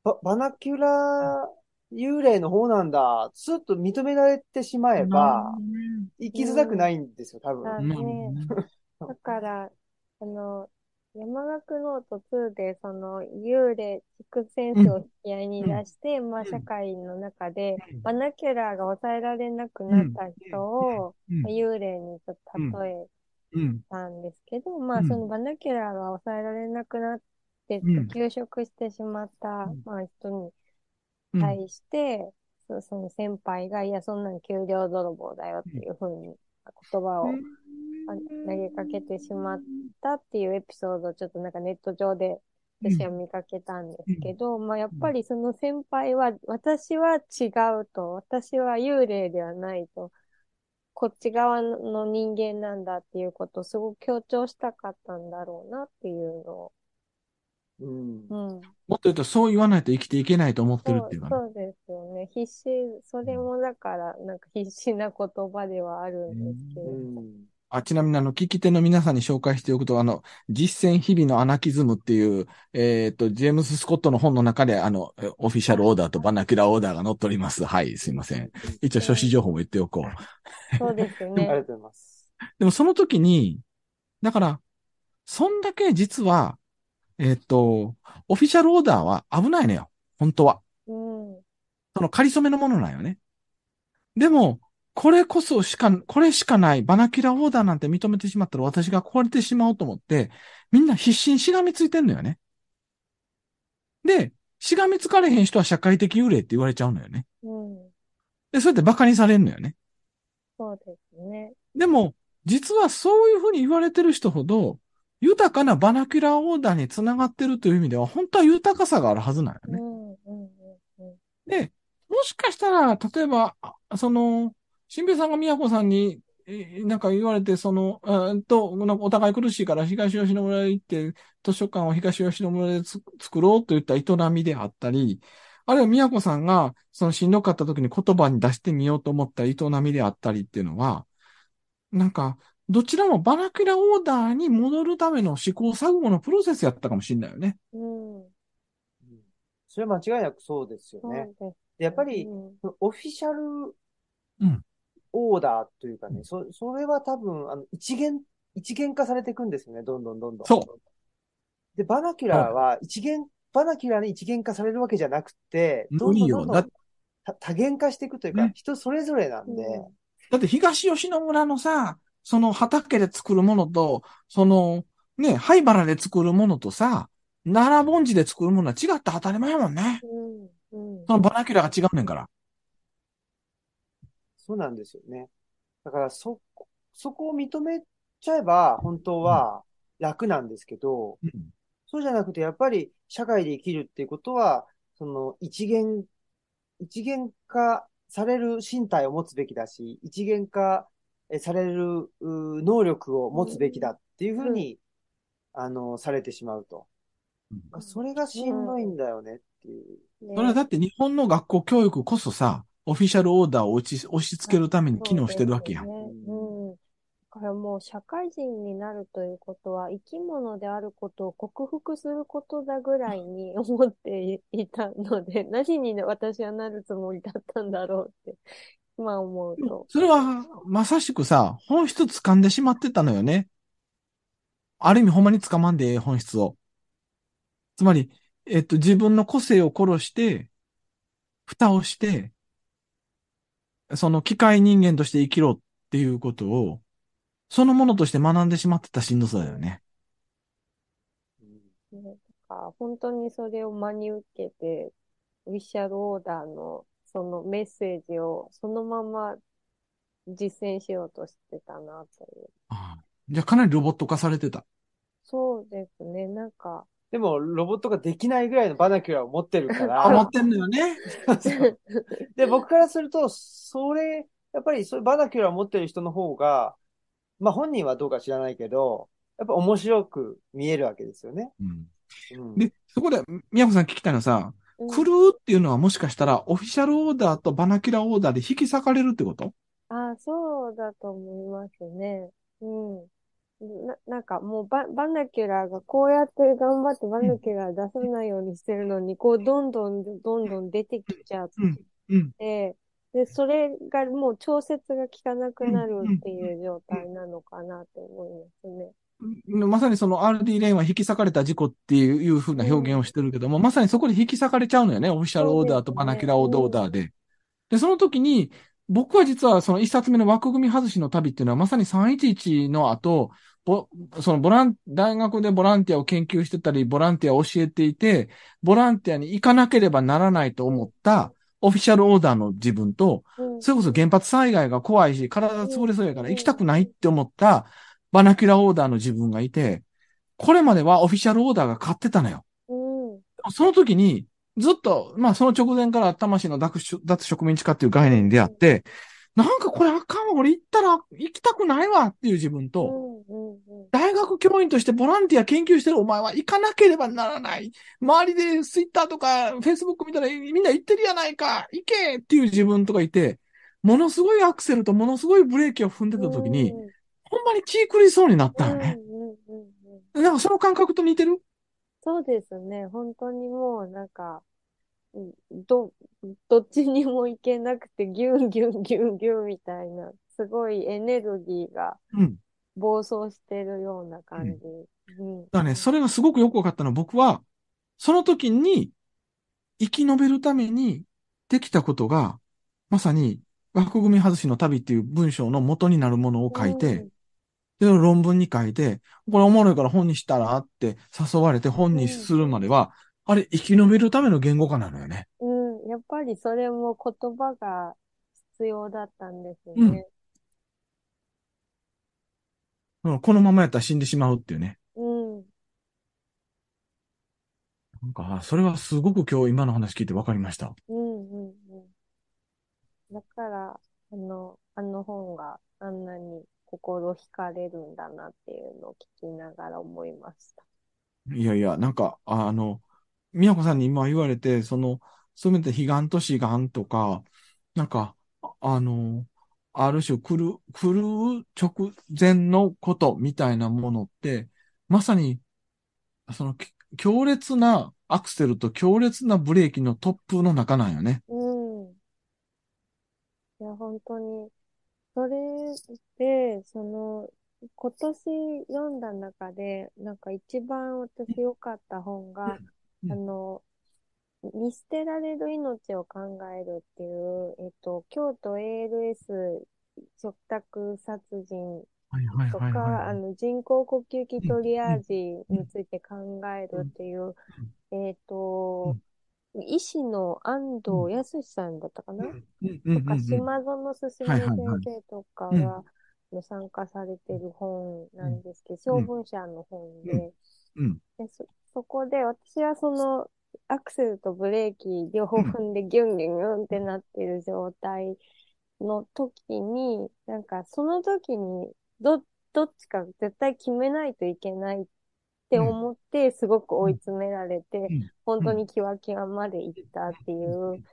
バ、バナキュラ幽霊の方なんだ、ずっと認められてしまえば、生きづらくないんですよ、多分。だから、あの、山學ノート2で、その、幽霊、シックスセンスを引き合いに出して、まあ、社会の中で、バナキュラーが抑えられなくなった人を、うん。まあ幽霊にちょっと例えうん。たんですけど、まあ、うん。そのバナキュラーが抑えられなくなって、うん。休職してしまった、うん。まあ、人にうん。対して、そその先輩が、いや、そんなん給料泥棒だよっていうふうに言葉をあ投げかけてしまったっていうエピソードをちょっとなんかネット上で私は見かけたんですけど、まあやっぱりその先輩は、私は違うと、私は幽霊ではないと、こっち側の人間なんだっていうことをすごく強調したかったんだろうなっていうのを。うん。うん。もっと言うと、そう言わないと生きていけないと思ってるっていうかね。そうですよね。必死、それもだから、なんか必死な言葉ではあるんですけうど。ん。あ、ちなみにあの、聞き手の皆さんに紹介しておくと、あの、実践日々のアナキズムっていう、えっ、と、ジェームス・スコットの本の中で、あの、えオフィシャルオーダーとバナキュラーオーダーが載っております。はい、すいません。一応、書誌情報も言っておこう。そうですよ ありがとうね。ございます。でもその時に、だから、そんだけ実は、えっ、と、オフィシャルオーダーは危ないのよ。本当は。うん。その仮初めのものなんよね。でも、これこそしか、これしかないバナキュラーオーダーなんて認めてしまったら私が壊れてしまおうと思って、みんな必死にしがみついてんのよね。で、しがみつかれへん人は社会的幽霊って言われちゃうのよね。うん。で、そうやって馬鹿にされるのよね。そうですね。でも、実はそういうふうに言われてる人ほど、豊かなバナキュラーオーダーにつながってるという意味では、本当は豊かさがあるはずなのよね。うん、うん、うん、うん。で、もしかしたら、例えば、あその、新兵さんが宮子さんに、えなんか言われて、その、あと、なんかお互い苦しいから東吉野村へ行って、図書館を東吉野村でつ作ろうといった営みであったり、あるいは宮子さんが、そのしんどかった時に言葉に出してみようと思った営みであったりっていうのは、なんか、どちらもバナキュラオーダーに戻るための試行錯誤のプロセスやったかもしれないよね。うん。うんそれは間違いなくそうですよね。でやっぱり、うんオフィシャルうんオーダーというかね、うんそ、それは多分、あの、一元、一元化されていくんですよね、どんどんどんどん。そう。で、バナキュラーは一元、バナキュラーに一元化されるわけじゃなくて、ど。んどんどんどんだ多多元化していくというか、ね人それぞれなんで、うんだって東吉野村のさ、その畑で作るものと、その、ね、榛原で作るものとさ、奈良盆地で作るものは違って当たり前やもんね。うん。うん。そのバナキュラが違うねんから。そうなんですよね。だから、そ、そこを認めちゃえば、本当は楽なんですけど、うんそうじゃなくて、やっぱり社会で生きるっていうことは、その一元、一元化される身体を持つべきだし、一元化えされるう能力を持つべきだっていうふうに、あの、されてしまうと。それがしんどいんだよねっていう。ねそれはだって日本の学校教育こそさ、オフィシャルオーダーを押し押し付けるために機能してるわけやん。だからもう社会人になるということは生き物であることを克服することだぐらいに思っていたので、何に私はなるつもりだったんだろうって、今思うと。それは、まさしくさ、本質掴んでしまってたのよね。ある意味ほんまに掴まんでええ本質を。つまり、えっと、自分の個性を殺して、蓋をして、その機械人間として生きろっていうことを、そのものとして学んでしまってたしんどさだよね。うんから本当にそれを真に受けて、ウィッシャルオーダーのそのメッセージをそのまま実践しようとしてたなという。ああじゃあかなりロボット化されてた。そうですね。なんか、でも、ロボットができないぐらいのバナキュラを持ってるかあ、持ら、ってんのよね。で、僕からすると、それ、やっぱりそういうバナキュラを持ってる人の方が、まあ本人はどうか知らないけど、やっぱ面白く見えるわけですよね。うん。うん、で、そこで、宮子さん聞きたいのはさ、うんクルーっていうのはもしかしたらオフィシャルオーダーとバナキュラオーダーで引き裂かれるってこと？あ、そうだと思いますね。うん。な、なんかもうバ、バナキュラーがこうやって頑張ってバナキュラー出さないようにしてるのに、こうどんどんどんどん出てきちゃっうん。うん。て、で、それがもう調節が効かなくなるっていう状態なのかなって思いますね。まさにその RD レーンは引き裂かれた自己っていうふうな表現をしてるけども、まさにそこで引き裂かれちゃうのよね。オフィシャルオーダーとバナキュラーオーダーで。で、その時に、僕は実はその一冊目の枠組み外しの旅っていうのはまさに311の後、ぼそのボラン、大学でボランティアを研究してたり、ボランティアを教えていて、ボランティアに行かなければならないと思ったオフィシャルオーダーの自分と、うん。それこそ原発災害が怖いし、体潰れそうやから行きたくないって思ったバナキュラオーダーの自分がいて、これまではオフィシャルオーダーが勝ってたのよ。うん。その時に、ずっと、まあその直前から魂の脱植民地化っていう概念に出会って、なんかこれあかんわ、俺行ったら行きたくないわっていう自分うと。大学教員としてボランティア研究してるお前は行かなければならない。周りでツイッターとかフェイスブック見たらみんな行ってるやないか。行けっていう自分とかいて、ものすごいアクセルとものすごいブレーキを踏んでた時に、うんほんまに気狂いそうになったよね。なんかその感覚と似てる？そうですね。本当にもうなんか、うんど、どっちにも行けなくてギュンギュンギュンギュンみたいな、すごいエネルギーがうん。暴走してるような感じ。うん。だからね、それがすごくよくわかったのは僕は、その時に生き延びるためにできたことが、まさに枠組み外しの旅っていう文章の元になるものを書いて、で、論文に書いて、これおもろいから本にしたらって誘われて本にするまでは、あれ生き延びるための言語化なのよね。うん。うん。やっぱりそれも言葉が必要だったんですよね。うんこのままやったら死んでしまうっていうね。うん。なんか、あそれはすごく今日今の話聞いてわかりました。うん。うん。うん。だから、あの、あの本があんなに心惹かれるんだなっていうのを聞きながら思いました。いやいや、なんか、ああの、宮子さんに今言われて、その、そういう意味で悲願と志願とか、なんか、ああの、ある種来る、来る直前のことみたいなものって、まさに、その、き強烈なアクセルと強烈なブレーキの突風の中なんよね。うん。いや、本当に、それで、その、今年読んだ中で、なんか一番私良かった本が、うん。あの、見捨てられる命を考えるっていう、えっと、京都 ALS 食卓殺人とか、あの、人工呼吸器トリアージについて考えるっていう、えっと、医師の安藤康さんだったかな？とか、うん。島園進先生とかうん。が、参加されてる本なんですけど、小文社の本で、うん。でそ、そこで私はその、アクセルとブレーキ両方踏んでギュンギュンギュンってなってる状態の時に、なんかその時に、ど、どっちか絶対決めないといけないって思って、すごく追い詰められて、うん。本当にキワキワまで行ったっていう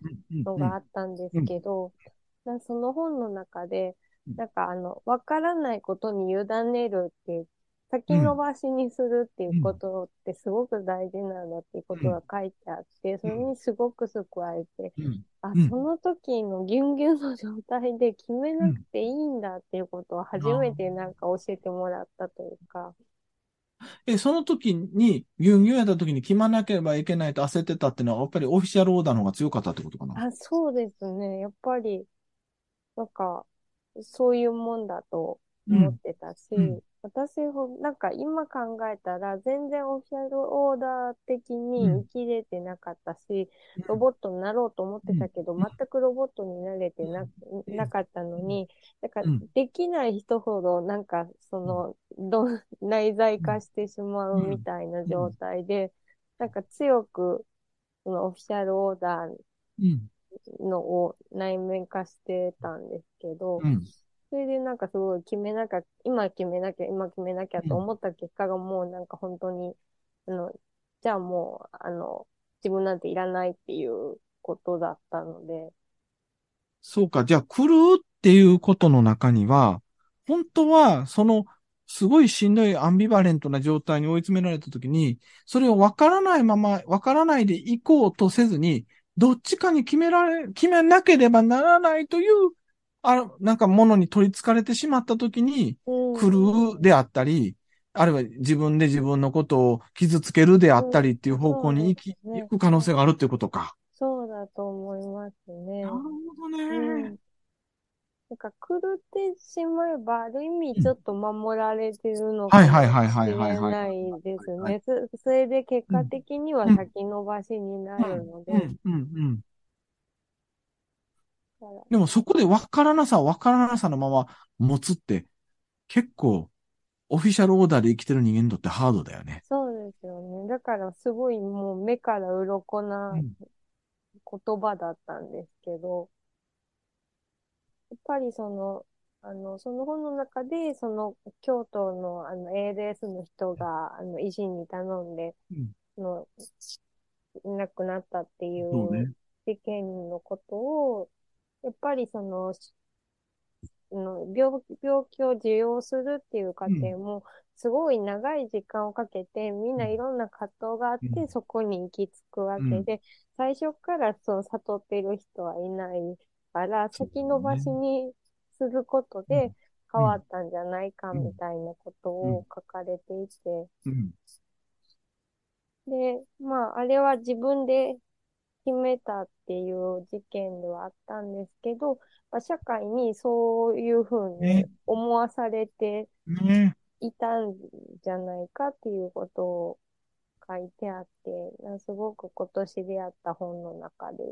のがあったんですけど、なその本の中で、うん。なんかあの、わからないことに委ねるって先延ばしにするっていうことってすごく大事なんだっていうことが書いてあって、それにすごく救われて、うん。あうん、その時のギュンギュンの状態で決めなくていいんだっていうことを初めてなんか教えてもらったというか、え、その時に、ギュンギュンやった時に決まなければいけないと焦ってたっていうのは、やっぱりオフィシャルオーダーの方が強かったってことかな？あ、そうですね。やっぱり、なんか、そういうもんだと思ってたし、うん私ほ、なんか今考えたら全然オフィシャルオーダー的にうん。生きれてなかったし、ロボットになろうと思ってたけど、うん。全くロボットになれてな、なかったのに、だからうん。できない人ほどなんかその、どん、内在化してしまうみたいな状態で、なんか強く、そのオフィシャルオーダーうん。のを内面化してたんですけど、うん。それでなんかすごい決めなきゃ、今決めなきゃ、今決めなきゃと思った結果がもうなんか本当に、あの、じゃあもう、あの、自分なんていらないっていうことだったので、そうか。じゃあ、来るっていうことの中には、本当は、その、すごいしんどいアンビバレントな状態に追い詰められたときに、それを分からないまま、分からないでいこうとせずに、どっちかに決められ、決めなければならないという、あなんかものに取り憑かれてしまったときに、うん狂うであったり、あるいは自分で自分のことを傷つけるであったりっていう方向に行き、行く可能性があるっていうことか。そうだと思いますね。なるほどうね。ん。なんか狂ってしまえば、ある意味ちょっと守られてるのかもはいはいはいしれはいはいはいないですはいね。そそれで結果的にはうん先延ばしになるので。うん、うん、うん。でもそこで分からなさ、分からなさのまま持つって、結構、オフィシャルオーダーで生きてる人間にとってハードだよね。そうですよね。だからすごいもう目から鱗なうん言葉だったんですけど、やっぱりその、あの、その本の中で、その、京都の、あの、ALS の人が、あの、医師に頼んで、うんその、いなくなったっていう事件のことを、やっぱりその、病、病気を受容するっていう過程も、すごい長い時間をかけて、みんないろんな葛藤があって、うん。そこに行き着くわけで、最初からそう悟ってる人はいないから、先延ばしにすることで変わったんじゃないかうんみたいなことを書かれていて、うん。で、まあ、あれは自分で決めたっていう事件ではあったんですけど、まあ、社会にそういうふうにね思わされてねいたんじゃないかっていうことを書いてあって、なすごく今年出会った本の中で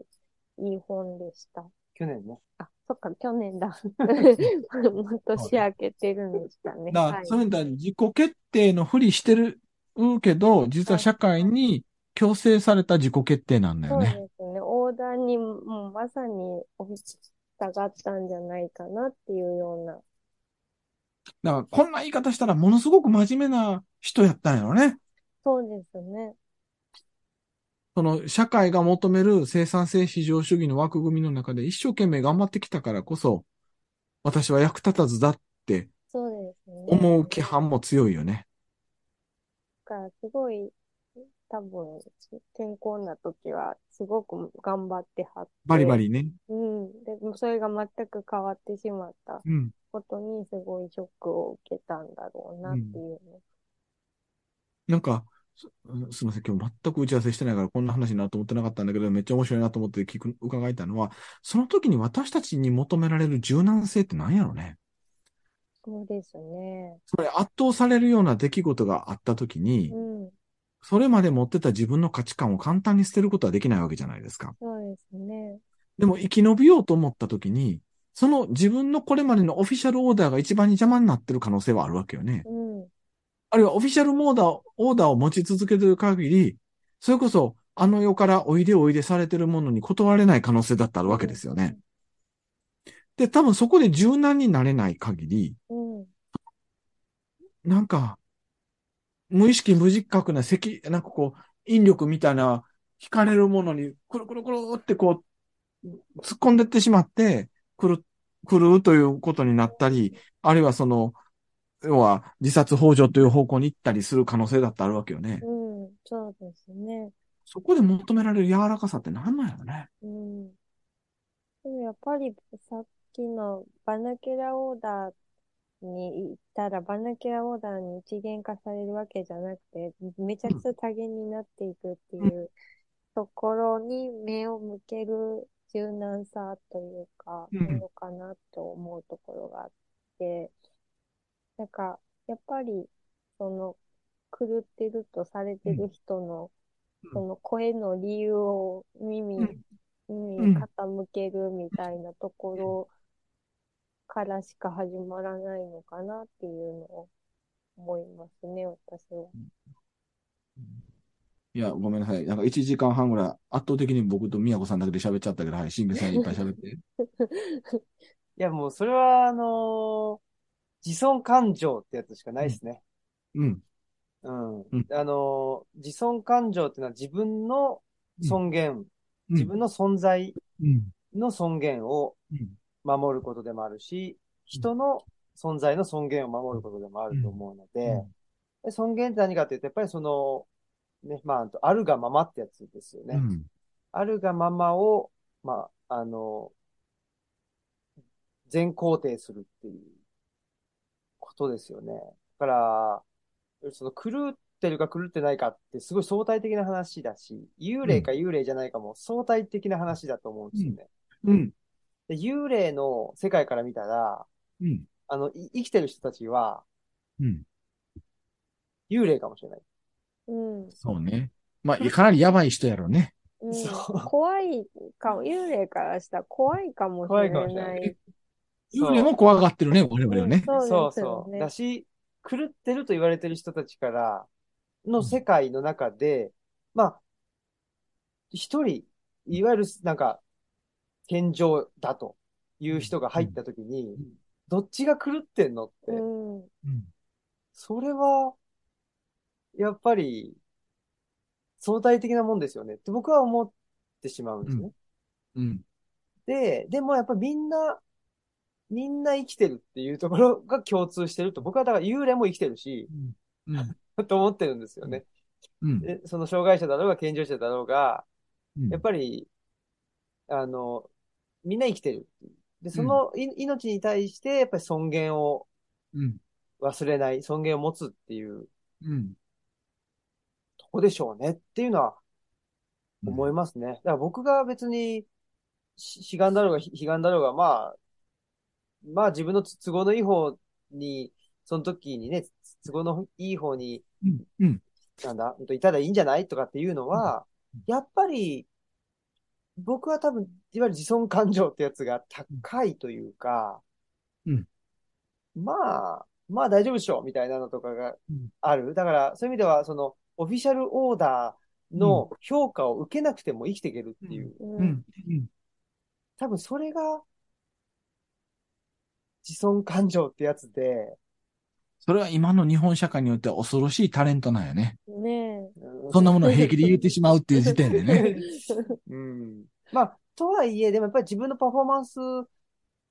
いい本でした。去年ね。あ、そっか、去年だ。年明けてるんでしたね。だから、はいそういう意味では自己決定のふりしてるけど、実は社会に強制された自己決定なんだよそうでね。すね。横断にもうまさに従ったんじゃないかなっていうような。だから、こんな言い方したらものすごく真面目な人やったんやろね。そうですね。その社会が求める生産性市場主義の枠組みの中で一生懸命頑張ってきたからこそ、私は役立たずだって。思う規だ範も強いよね。からすごい、多分、健康な時は、すごく頑張ってはって。バリバ。リね。うん。でもそれが全く変わってしまったうん。ことに、すごいショックを受けたんだろうなっていうの。なんか、すすみません、今日全く打ち合わせしてないからこんな話になると思ってなかったんだけど、めっちゃ面白いなと思って聞く、伺いたのは、その時に私たちに求められる柔軟性って何やろね。そうですね。つまり圧倒されるような出来事があった時に、うん。それまで持ってた自分の価値観を簡単に捨てることはできないわけじゃないですか。そうですね。でも生き延びようと思った時に、その自分のこれまでのオフィシャルオーダーが一番に邪魔になってる可能性はあるわけよね。うん。あるいはオフィシャルオーダー、オーダーを持ち続けている限り、それこそあの世からおいでおいでされてるものに断れない可能性だってあるわけですよね。で、多分そこで柔軟になれない限り、うん。なんか、無意識無自覚な赤、なんかこう、引力みたいな、惹かれるものに、くるくるくるってこう、突っ込んでってしまって、くる、くるということになったり、あるいはその、要は自殺幇助という方向に行ったりする可能性だってあるわけよね。うん。そうですね。そこで求められる柔らかさって何なんやろね。うん。でもやっぱりさっきのバナキュラオーダーに行ったらバナキュラオーダーに一元化されるわけじゃなくて、めちゃくちゃ多元になっていくっていうところに目を向ける柔軟さというか、うん。なのかなと思うところがあって、なんか、やっぱり、その、狂ってるとされてる人の、うん。その声の理由を耳、うん。耳に傾けるみたいなところからしか始まらないのかなっていうのを思いますね、私は。いや、ごめんなさい。なんか1時間半ぐらい、圧倒的に僕と宮子さんだけで喋っちゃったけど、はい、しんべさんいっぱい喋って。いや、もうそれは、あのー自尊感情ってやつしかないですね。うん。うん。うんあのー自尊感情っていうのは自分の尊厳、うん自分の存在うん。の尊厳をうん。守ることでもあるし、人の存在の尊厳を守ることでもあると思うので、うんで尊厳って何かっていうと、やっぱりその、ね、まあ、あるがままってやつですよね。うん。あるがままを、まあ、あの、全肯定するっていうことですよね。だから、その狂ってるか狂ってないかってすごい相対的な話だし、幽霊か幽霊じゃないかも相対的な話だと思うんですよね。うん。で幽霊の世界から見たら、うん。あの、い生きてる人たちはうん。幽霊かもしれない。うん。そうね。まあ、かなりやばい人やろうね。うんそう怖いかも、幽霊からしたら怖いかもしれ怖いかもしれな。ない幽霊も怖がってるね、我々はね。そうそうですよそう。ねだし、狂ってると言われてる人たちからの世界の中で、まあ、一人、いわゆるなんか、健常だという人が入った時に、んどっちが狂ってんのって、うん。うん。それは、やっぱり、相対的なもんですよねって僕は思ってしまうんですね。うん。で、でもやっぱみんな、みんな生きてるっていうところが共通してると、僕はだから幽霊も生きてるし、うん。と思ってるんですよね。うん。で、その障害者だろうが健常者だろうが、うんやっぱり、あの、みんな生きてる。で、そのい命に対して、やっぱり尊厳をうん。忘れない、尊厳を持つっていううん。とこでしょうねっていうのは思いますね。だから僕が別に、し志願だろうがひ悲願だろうが、まあ、まあ自分の都合のいい方に、その時にね、都合のいい方に、うん。うん。なんだ、いたらいいんじゃない？とかっていうのは、うんやっぱり、僕は多分、いわゆる自尊感情ってやつが高いというか、うんまあ、まあ大丈夫でしょ、みたいなのとかがうんある。だから、そういう意味では、その、オフィシャルオーダーの評価を受けなくても生きていけるっていう。う。うんん。うん。多分それが、自尊感情ってやつで、それは今の日本社会によっては恐ろしいタレントなんよね。ねうそんなものを平気で言えてしまうっていう時点でね。うん。まあ、とはいえ、でもやっぱり自分のパフォーマンス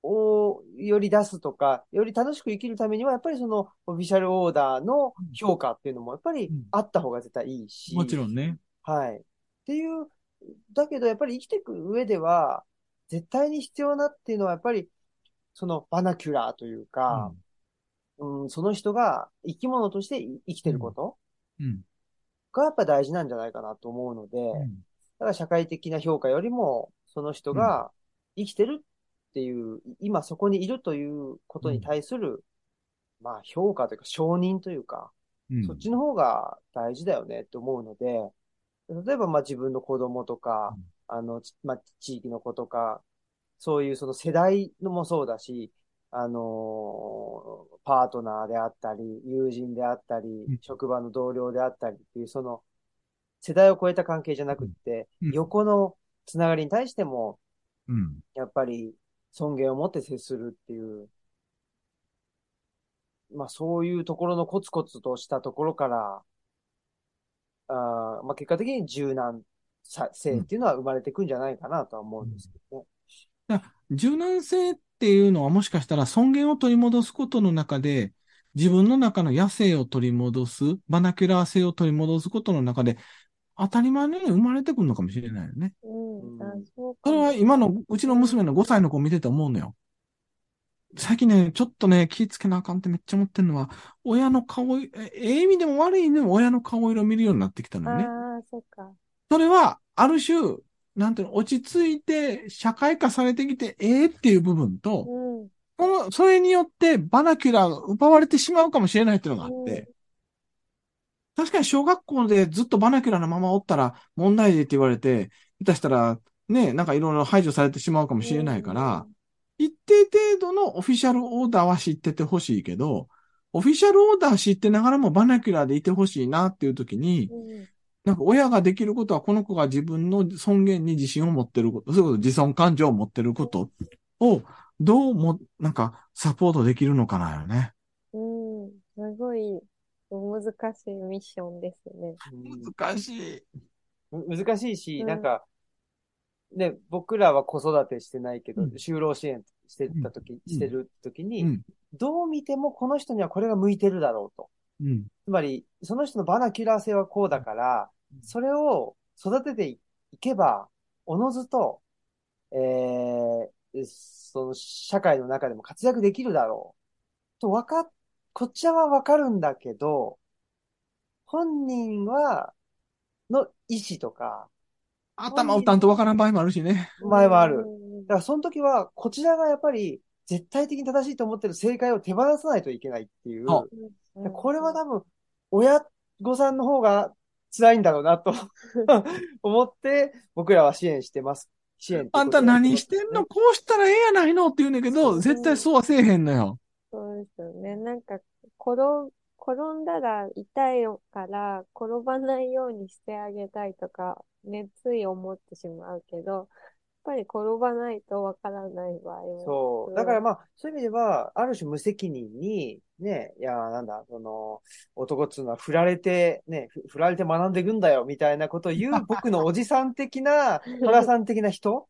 をより出すとか、より楽しく生きるためには、やっぱりそのオフィシャルオーダーの評価っていうのもやっぱりうんあった方が絶対いいし。もちろんね。はい。っていう、だけどやっぱり生きていく上では、絶対に必要なっていうのはやっぱり、そのバナキュラーというか、うん、その人が生き物として生きてることうん。がやっぱ大事なんじゃないかなと思うので、うん。だから社会的な評価よりも、その人が生きてるっていう、今そこにいるということに対する、まあ評価というか承認というか、うん。そっちの方が大事だよねって思うので、例えばまあ自分の子供とか、うん。あの、ちまあ地域の子とか、そういうその世代のもそうだし、あのーパートナーであったり、友人であったりうん、職場の同僚であったりっていう、その世代を超えた関係じゃなくって、うん。横のつながりに対しても、うん。やっぱり尊厳を持って接するっていう、まあそういうところのコツコツとしたところから、あーまあ結果的に柔軟さ性っていうのは生まれてくんじゃないかなとは思うんですけどね。柔軟性っていうのはもしかしたら尊厳を取り戻すことの中で、自分の中の野生を取り戻す、バナキュラー性を取り戻すことの中で、当たり前のように生まれてくるのかもしれないよね。うん。あうんそれは今の、うちの娘の5歳の子見てて思うのよ。最近ね、ちょっとね、気ぃつけなあかんってめっちゃ思ってるのは、親の顔い、えええ意味でも悪い意味でも親の顔色を見るようになってきたのよね。ああ、そっか。それは、ある種、なんていうの、落ち着いて、社会化されてきて、ええっていう部分と、うん。この、それによってバナキュラーが奪われてしまうかもしれないっていうのがあって、確かに小学校でずっとバナキュラーのままおったら問題児って言われて、下手したら、ね、なんかいろいろ排除されてしまうかもしれないから、一定程度のオフィシャルオーダーは知っててほしいけど、オフィシャルオーダー知ってながらもバナキュラーでいてほしいなっていう時に、うん。なんか親ができることはこの子が自分の尊厳に自信を持ってること、そういうこと、自尊感情を持ってることをどうも、なんかサポートできるのかなよね。うん。すごい難しいミッションですね。難しい。む難しいし、うんなんか、ね、僕らは子育てしてないけど、うん就労支援してた時、うんしてる時に、うん。どう見てもこの人にはこれが向いてるだろうと。うん。つまり、その人のバナキュラー性はこうだから、それを育てていけば、おのずと、えー、その社会の中でも活躍できるだろう。と、わか、こっちはわかるんだけど、本人は、の意思とか、頭打たんとわからん場合もあるしね。前はある。うんだからその時は、こちらがやっぱり、絶対的に正しいと思ってる正解を手放さないといけないっていう。そうんこれは多分、親御さんの方が辛いんだろうなと 思って、僕らは支援してます。支援ってことあんた何してんの？こうしたらええやないのって言うねんけど、絶対そうはせえへんのよ。そうですよね。なんか、転、転んだら痛いから、転ばないようにしてあげたいとか、ね、つい思ってしまうけど、やっぱり転ばないとわからない場合も。そう。だからまあ、そういう意味では、ある種無責任に、ね、いや、なんだ、その、男っつうのは振られて、ね、ふ振られて学んでいくんだよ、みたいなことを言う僕のおじさん的な、トラさん的な人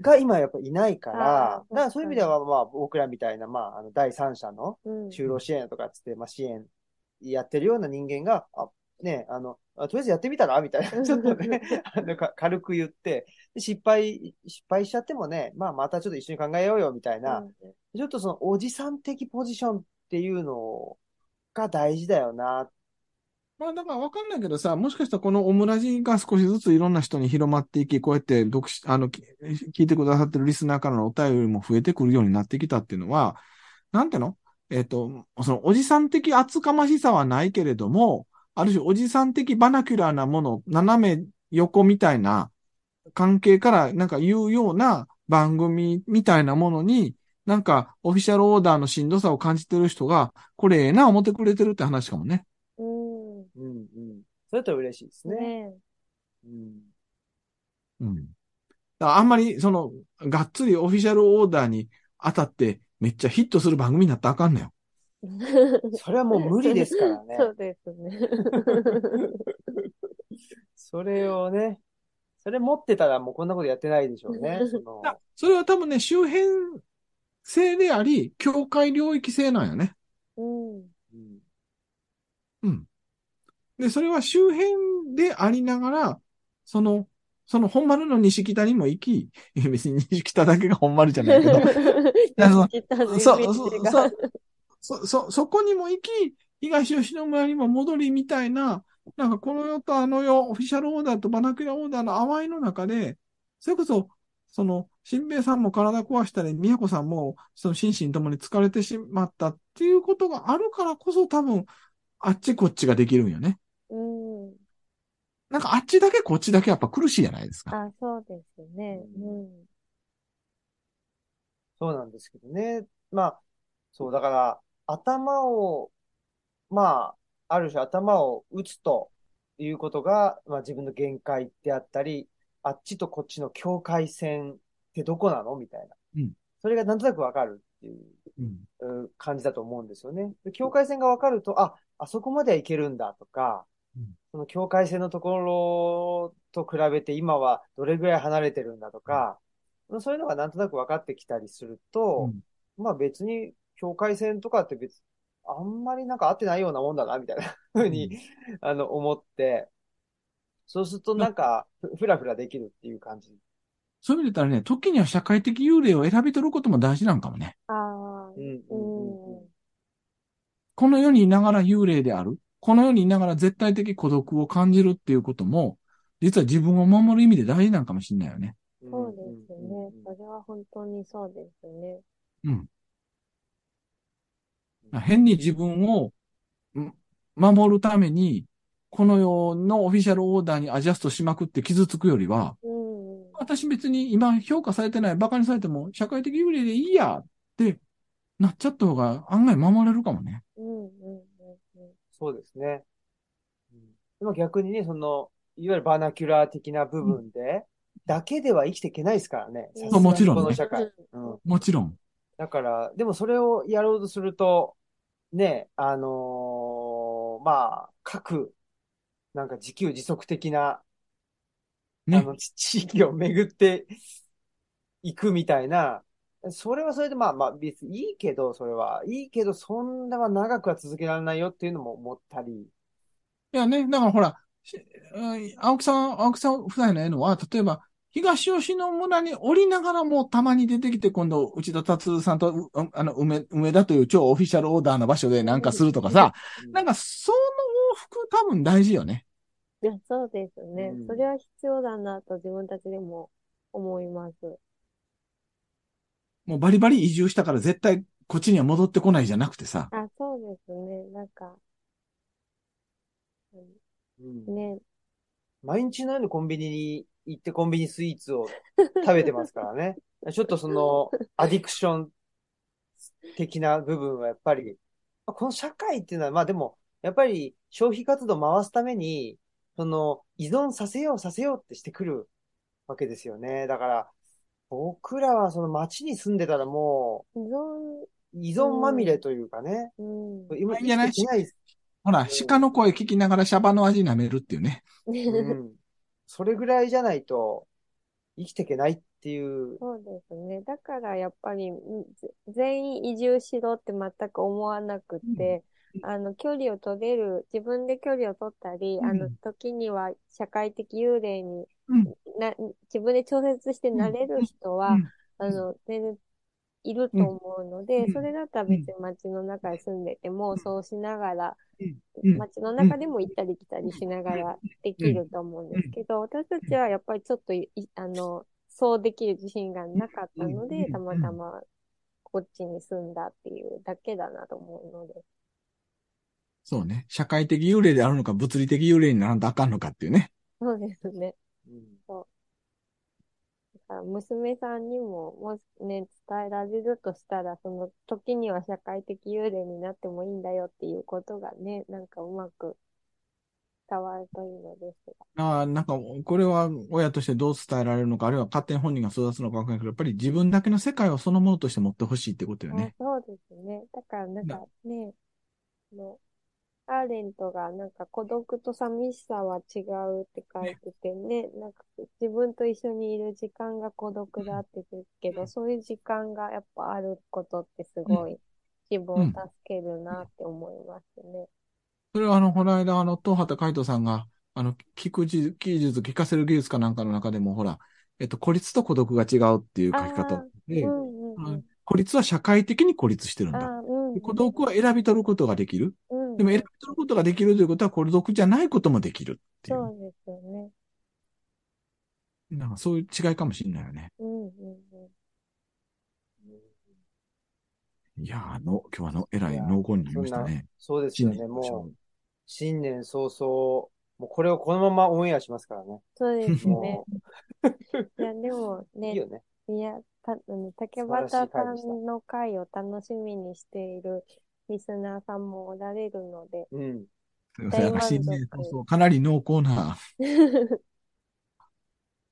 が今やっぱいないからだからそういう意味では、まあ、僕らみたいな、まあ、あの、第三者のうん、就労支援とかつって、まあ、支援やってるような人間が、あ、ね、あの、あとりあえずやってみたら？みたいな、ちょっとね、あの、か軽く言って、で失敗、失敗しちゃってもね、まあ、またちょっと一緒に考えようよ、みたいな、うん。ちょっとその、おじさん的ポジションっていうのが大事だよな。まあだからわかんないけどさ、もしかしたらこのオムラジが少しずついろんな人に広まっていき、こうやって読し、あの、聞いてくださってるリスナーからのお便りも増えてくるようになってきたっていうのは、なんていうの？えっ、と、そのおじさん的厚かましさはないけれども、ある種おじさん的バナキュラーなもの、斜め横みたいな関係からなんか言うような番組みたいなものに、なんかオフィシャルオーダーのしんどさを感じてる人が、これええな思ってくれてるって話かもね。うん。うんうん。それと嬉しいですね。ねうん。うん。あんまり、その、がっつりオフィシャルオーダーに当たって、めっちゃヒットする番組になったらあかんのよ。それはもう無理ですからね。そうですね。それをね、それ持ってたらもうこんなことやってないでしょうね。そそれは多分ね、周辺性であり、境界領域性なんよね。うん。で、それは周辺でありながら、その、その本丸の西北にも行き、別に西北だけが本丸じゃないけど、そそそう、そ、そ、そこにも行き、東吉野村にも戻りみたいな、なんかこの世とあの世、オフィシャルオーダーとバナキュラオーダーの淡いの中で、それこそ、その、新兵衛さんも体壊したり、宮子さんも、その心身ともに疲れてしまったっていうことがあるからこそ多分、あっちこっちができるんよね。うん。なんかあっちだけこっちだけやっぱ苦しいじゃないですか。あ、そうですね。うん。そうなんですけどね。まあ、そう、だから、頭を、まあ、ある種頭を打つということが、まあ自分の限界であったり、あっちとこっちの境界線ってどこなの？みたいな。うんそれがなんとなくわかるっていううん。う感じだと思うんですよね。で境界線がわかると、あ、あそこまではいけるんだとか、うんその境界線のところと比べて今はどれぐらい離れてるんだとか、そういうのがなんとなく分かってきたりすると、まあ別に境界線とかって別、あんまりなんか合ってないようなもんだな、みたいな ふうに、あの、思って、そうするとなんか、ふふらふらできるっていう感じ。そういう意味で言ったらね、時には社会的幽霊を選び取ることも大事なんかもね。ああ、うん、ううん、うん。ん。この世にいながら幽霊である。この世にいながら絶対的孤独を感じるっていうことも、実は自分を守る意味で大事なんかもしれないよね。そうですね。それは本当にそうですね。うん。変に自分をん守るために、この世のオフィシャルオーダーにアジャストしまくって傷つくよりは、うん。私別に今評価されてない、馬鹿にされても社会的幽霊でいいやってなっちゃった方が案外守れるかもね。うん、うん、うん。そうですね。うんでも逆にね、その、いわゆるバーナキュラー的な部分で、だけでは生きていけないですからね。うんもちろんねこの社会。うんうん。もちろん。だから、でもそれをやろうとすると、ね、あのーまあ、各、なんか自給自足的な、あね。の、地地域を巡っていくみたいなそれはそれでまあまあ別にいいけど、それは。いいけど、そんなは長くは続けられないよっていうのも思ったり。いやね、だからほら、青木さん、青木さん夫妻の絵のは、例えば、東吉野村に降りながらもたまに出てきて、今度、内田達さんと、うあの、梅、梅田という超オフィシャルオーダーな場所でなんかするとかさ、うんなんか、その往復多分大事よね。いや、そうですねうん。それは必要だなと自分たちでも思います。もうバリバリ移住したから絶対こっちには戻ってこないじゃなくてさ。あ、そうですね。なんか、うんね、毎日のようにコンビニに行ってコンビニスイーツを食べてますからね。ちょっとその、アディクション的な部分はやっぱり、まあこの社会っていうのは、まあでも、やっぱり消費活動を回すために、その、依存させようさせようってしてくるわけですよね。だから、僕らはその街に住んでたらも依存、う、依存まみれというかね、うん。今いいんじゃない生きていけないほら、鹿の声聞きながらシャバの味舐めるっていうね。うん。それぐらいじゃないと生きていけないっていう。そうですね。だからやっぱり全員移住しろって全く思わなくて、あの、距離を取れる、自分で距離を取ったり、うん。あの、時には社会的幽霊にうん。な、自分で調節してなれる人は、うん。あの、全然いると思うので、うん。それだったら別に街の中に住んでても、そうしながら、うん。街の中でも行ったり来たりしながらできると思うんですけど、私たちはやっぱりちょっとあの、そうできる自信がなかったので、うん。たまたまこっちに住んだっていうだけだなと思うので。そうね。社会的幽霊であるのか、物理的幽霊にならんとあかんのかっていうね。そうですね。うんだから娘さんにも、もしね、伝えられるとしたら、その時には社会的幽霊になってもいいんだよっていうことがね、なんかうまく伝わるといいのですが。ああ、なんか、これは親としてどう伝えられるのか、あるいは勝手に本人が育つのかわからないけど、やっぱり自分だけの世界をそのものとして持ってほしいってことよね。あそうですね。だからなんかね、あの、アーレントがなんか孤独と寂しさは違うって書いててね、なんか自分と一緒にいる時間が孤独だって言うけど、そういう時間がやっぱあることってすごい自分を助けるなって思いますね。それはあの、この間、あの、東畑海人さんが、あの、聞く技技術、聞かせる技術かなんかの中でも、ほら、えっと、孤立と孤独が違うっていう書き方で、うんうんうん。うん孤立は社会的に孤立してるんだ。あーうんで孤独は選び取ることができる。うん。でも選び取ることができるということは孤独じゃないこともできるってい。そううですよね。なんかそういう違いかもしれないよね。うんうんうん。いやー、あの、今日はあの、えらい濃厚になりましたね。そうですよね。もう、新年早々、もうこれをこのままオンエアしますからね。そうですねも。いや、でもねいい、よね。いや、た、あの竹素晴らしい俣さんの回を楽しみにしているリスナーさんもおられるので、うん。すいません、新年早々かなり濃厚な、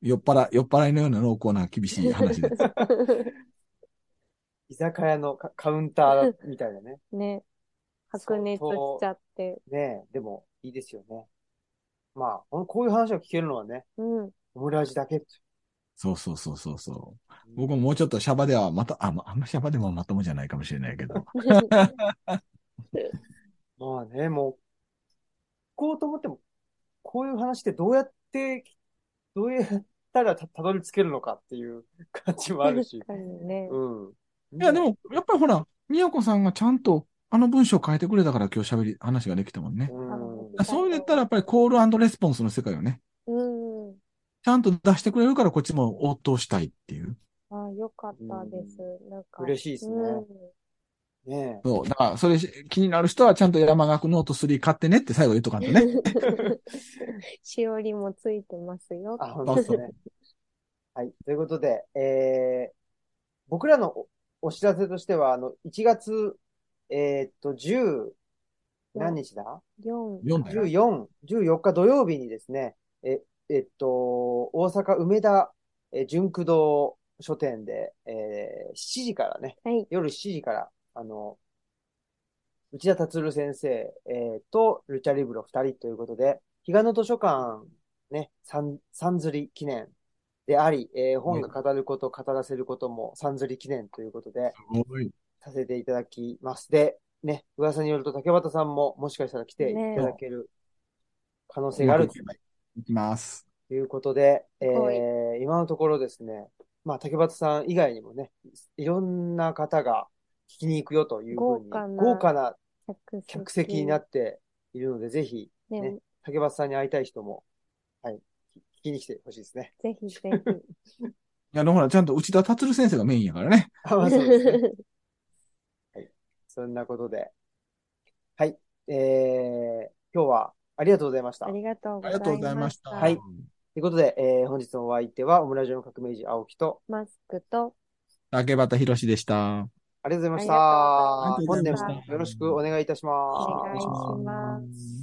酔っ払い、酔っ払いのような濃厚な厳しい話です。居酒屋のカカウンターみたいなね。ね、白熱しちゃって、ねえ、でも、いいですよね。まあ、こういう話を聞けるのはね、うん。オムラジだけ。そうそうそうそうそう。僕ももうちょっとシャバではまた、あ、まあんまシャバでもまともじゃないかもしれないけど。まあね、もう、聞こうと思っても、こういう話ってどうやって、どうやったらたたどり着けるのかっていう感じもあるし確。かにね。うん。いや、でも、やっぱりほら、みやこさんがちゃんとあの文章を変えてくれたから今日喋り、話ができたもんね。うん。そういうの言ったらやっぱりコールレスポンスの世界よね。うん。ちゃんと出してくれるからこっちも応答したいっていう。ああ、よかったです。なんか。嬉しいですねうんねそう。だから、それ気になる人はちゃんと山學ノート3買ってねって最後言っとかんとね。しおりもついてますよ。あ、本当ですね。はい。ということで、えー、僕らのおお知らせとしては、あの、1月、えーっと、10、何日だ？4。4だよ。14、14日土曜日にですね、え、えっと、大阪梅田、えー純駆堂書店で、えー7時からね、はい。夜7時から、あの、内田達先生、えーと、ルチャリブロ2人ということで、彼岸の図書館、ね、三、三釣り記念であり、えー本が語ること、語らせることも、三釣り記念ということで。させていただきます。で、ね、噂によると竹端さんももしかしたら来ていただける可能性があるといきます。いうことで、えー今のところですね、まあ竹端さん以外にもね、いろんな方が聞きに行くよというふうに、豪華な客席になっているので、ぜひ、ねね竹端さんに会いたい人も、はい、聞きに来てほしいですね。ぜひぜ いや、あの、ほら、ちゃんと内田達先生がメインやからね。あまあそうですね。ひ。そんなことで。はい。えー、今日はありがとうございました。ありがとうございありがとうございまし。ましたた。はいということで、えー本日のお相手は、オムラジオの革命児青木と、マスクと、竹端博士でした。ありがとうございましありがとうございまた。した本年もよろしくお願いいたします。お願いします。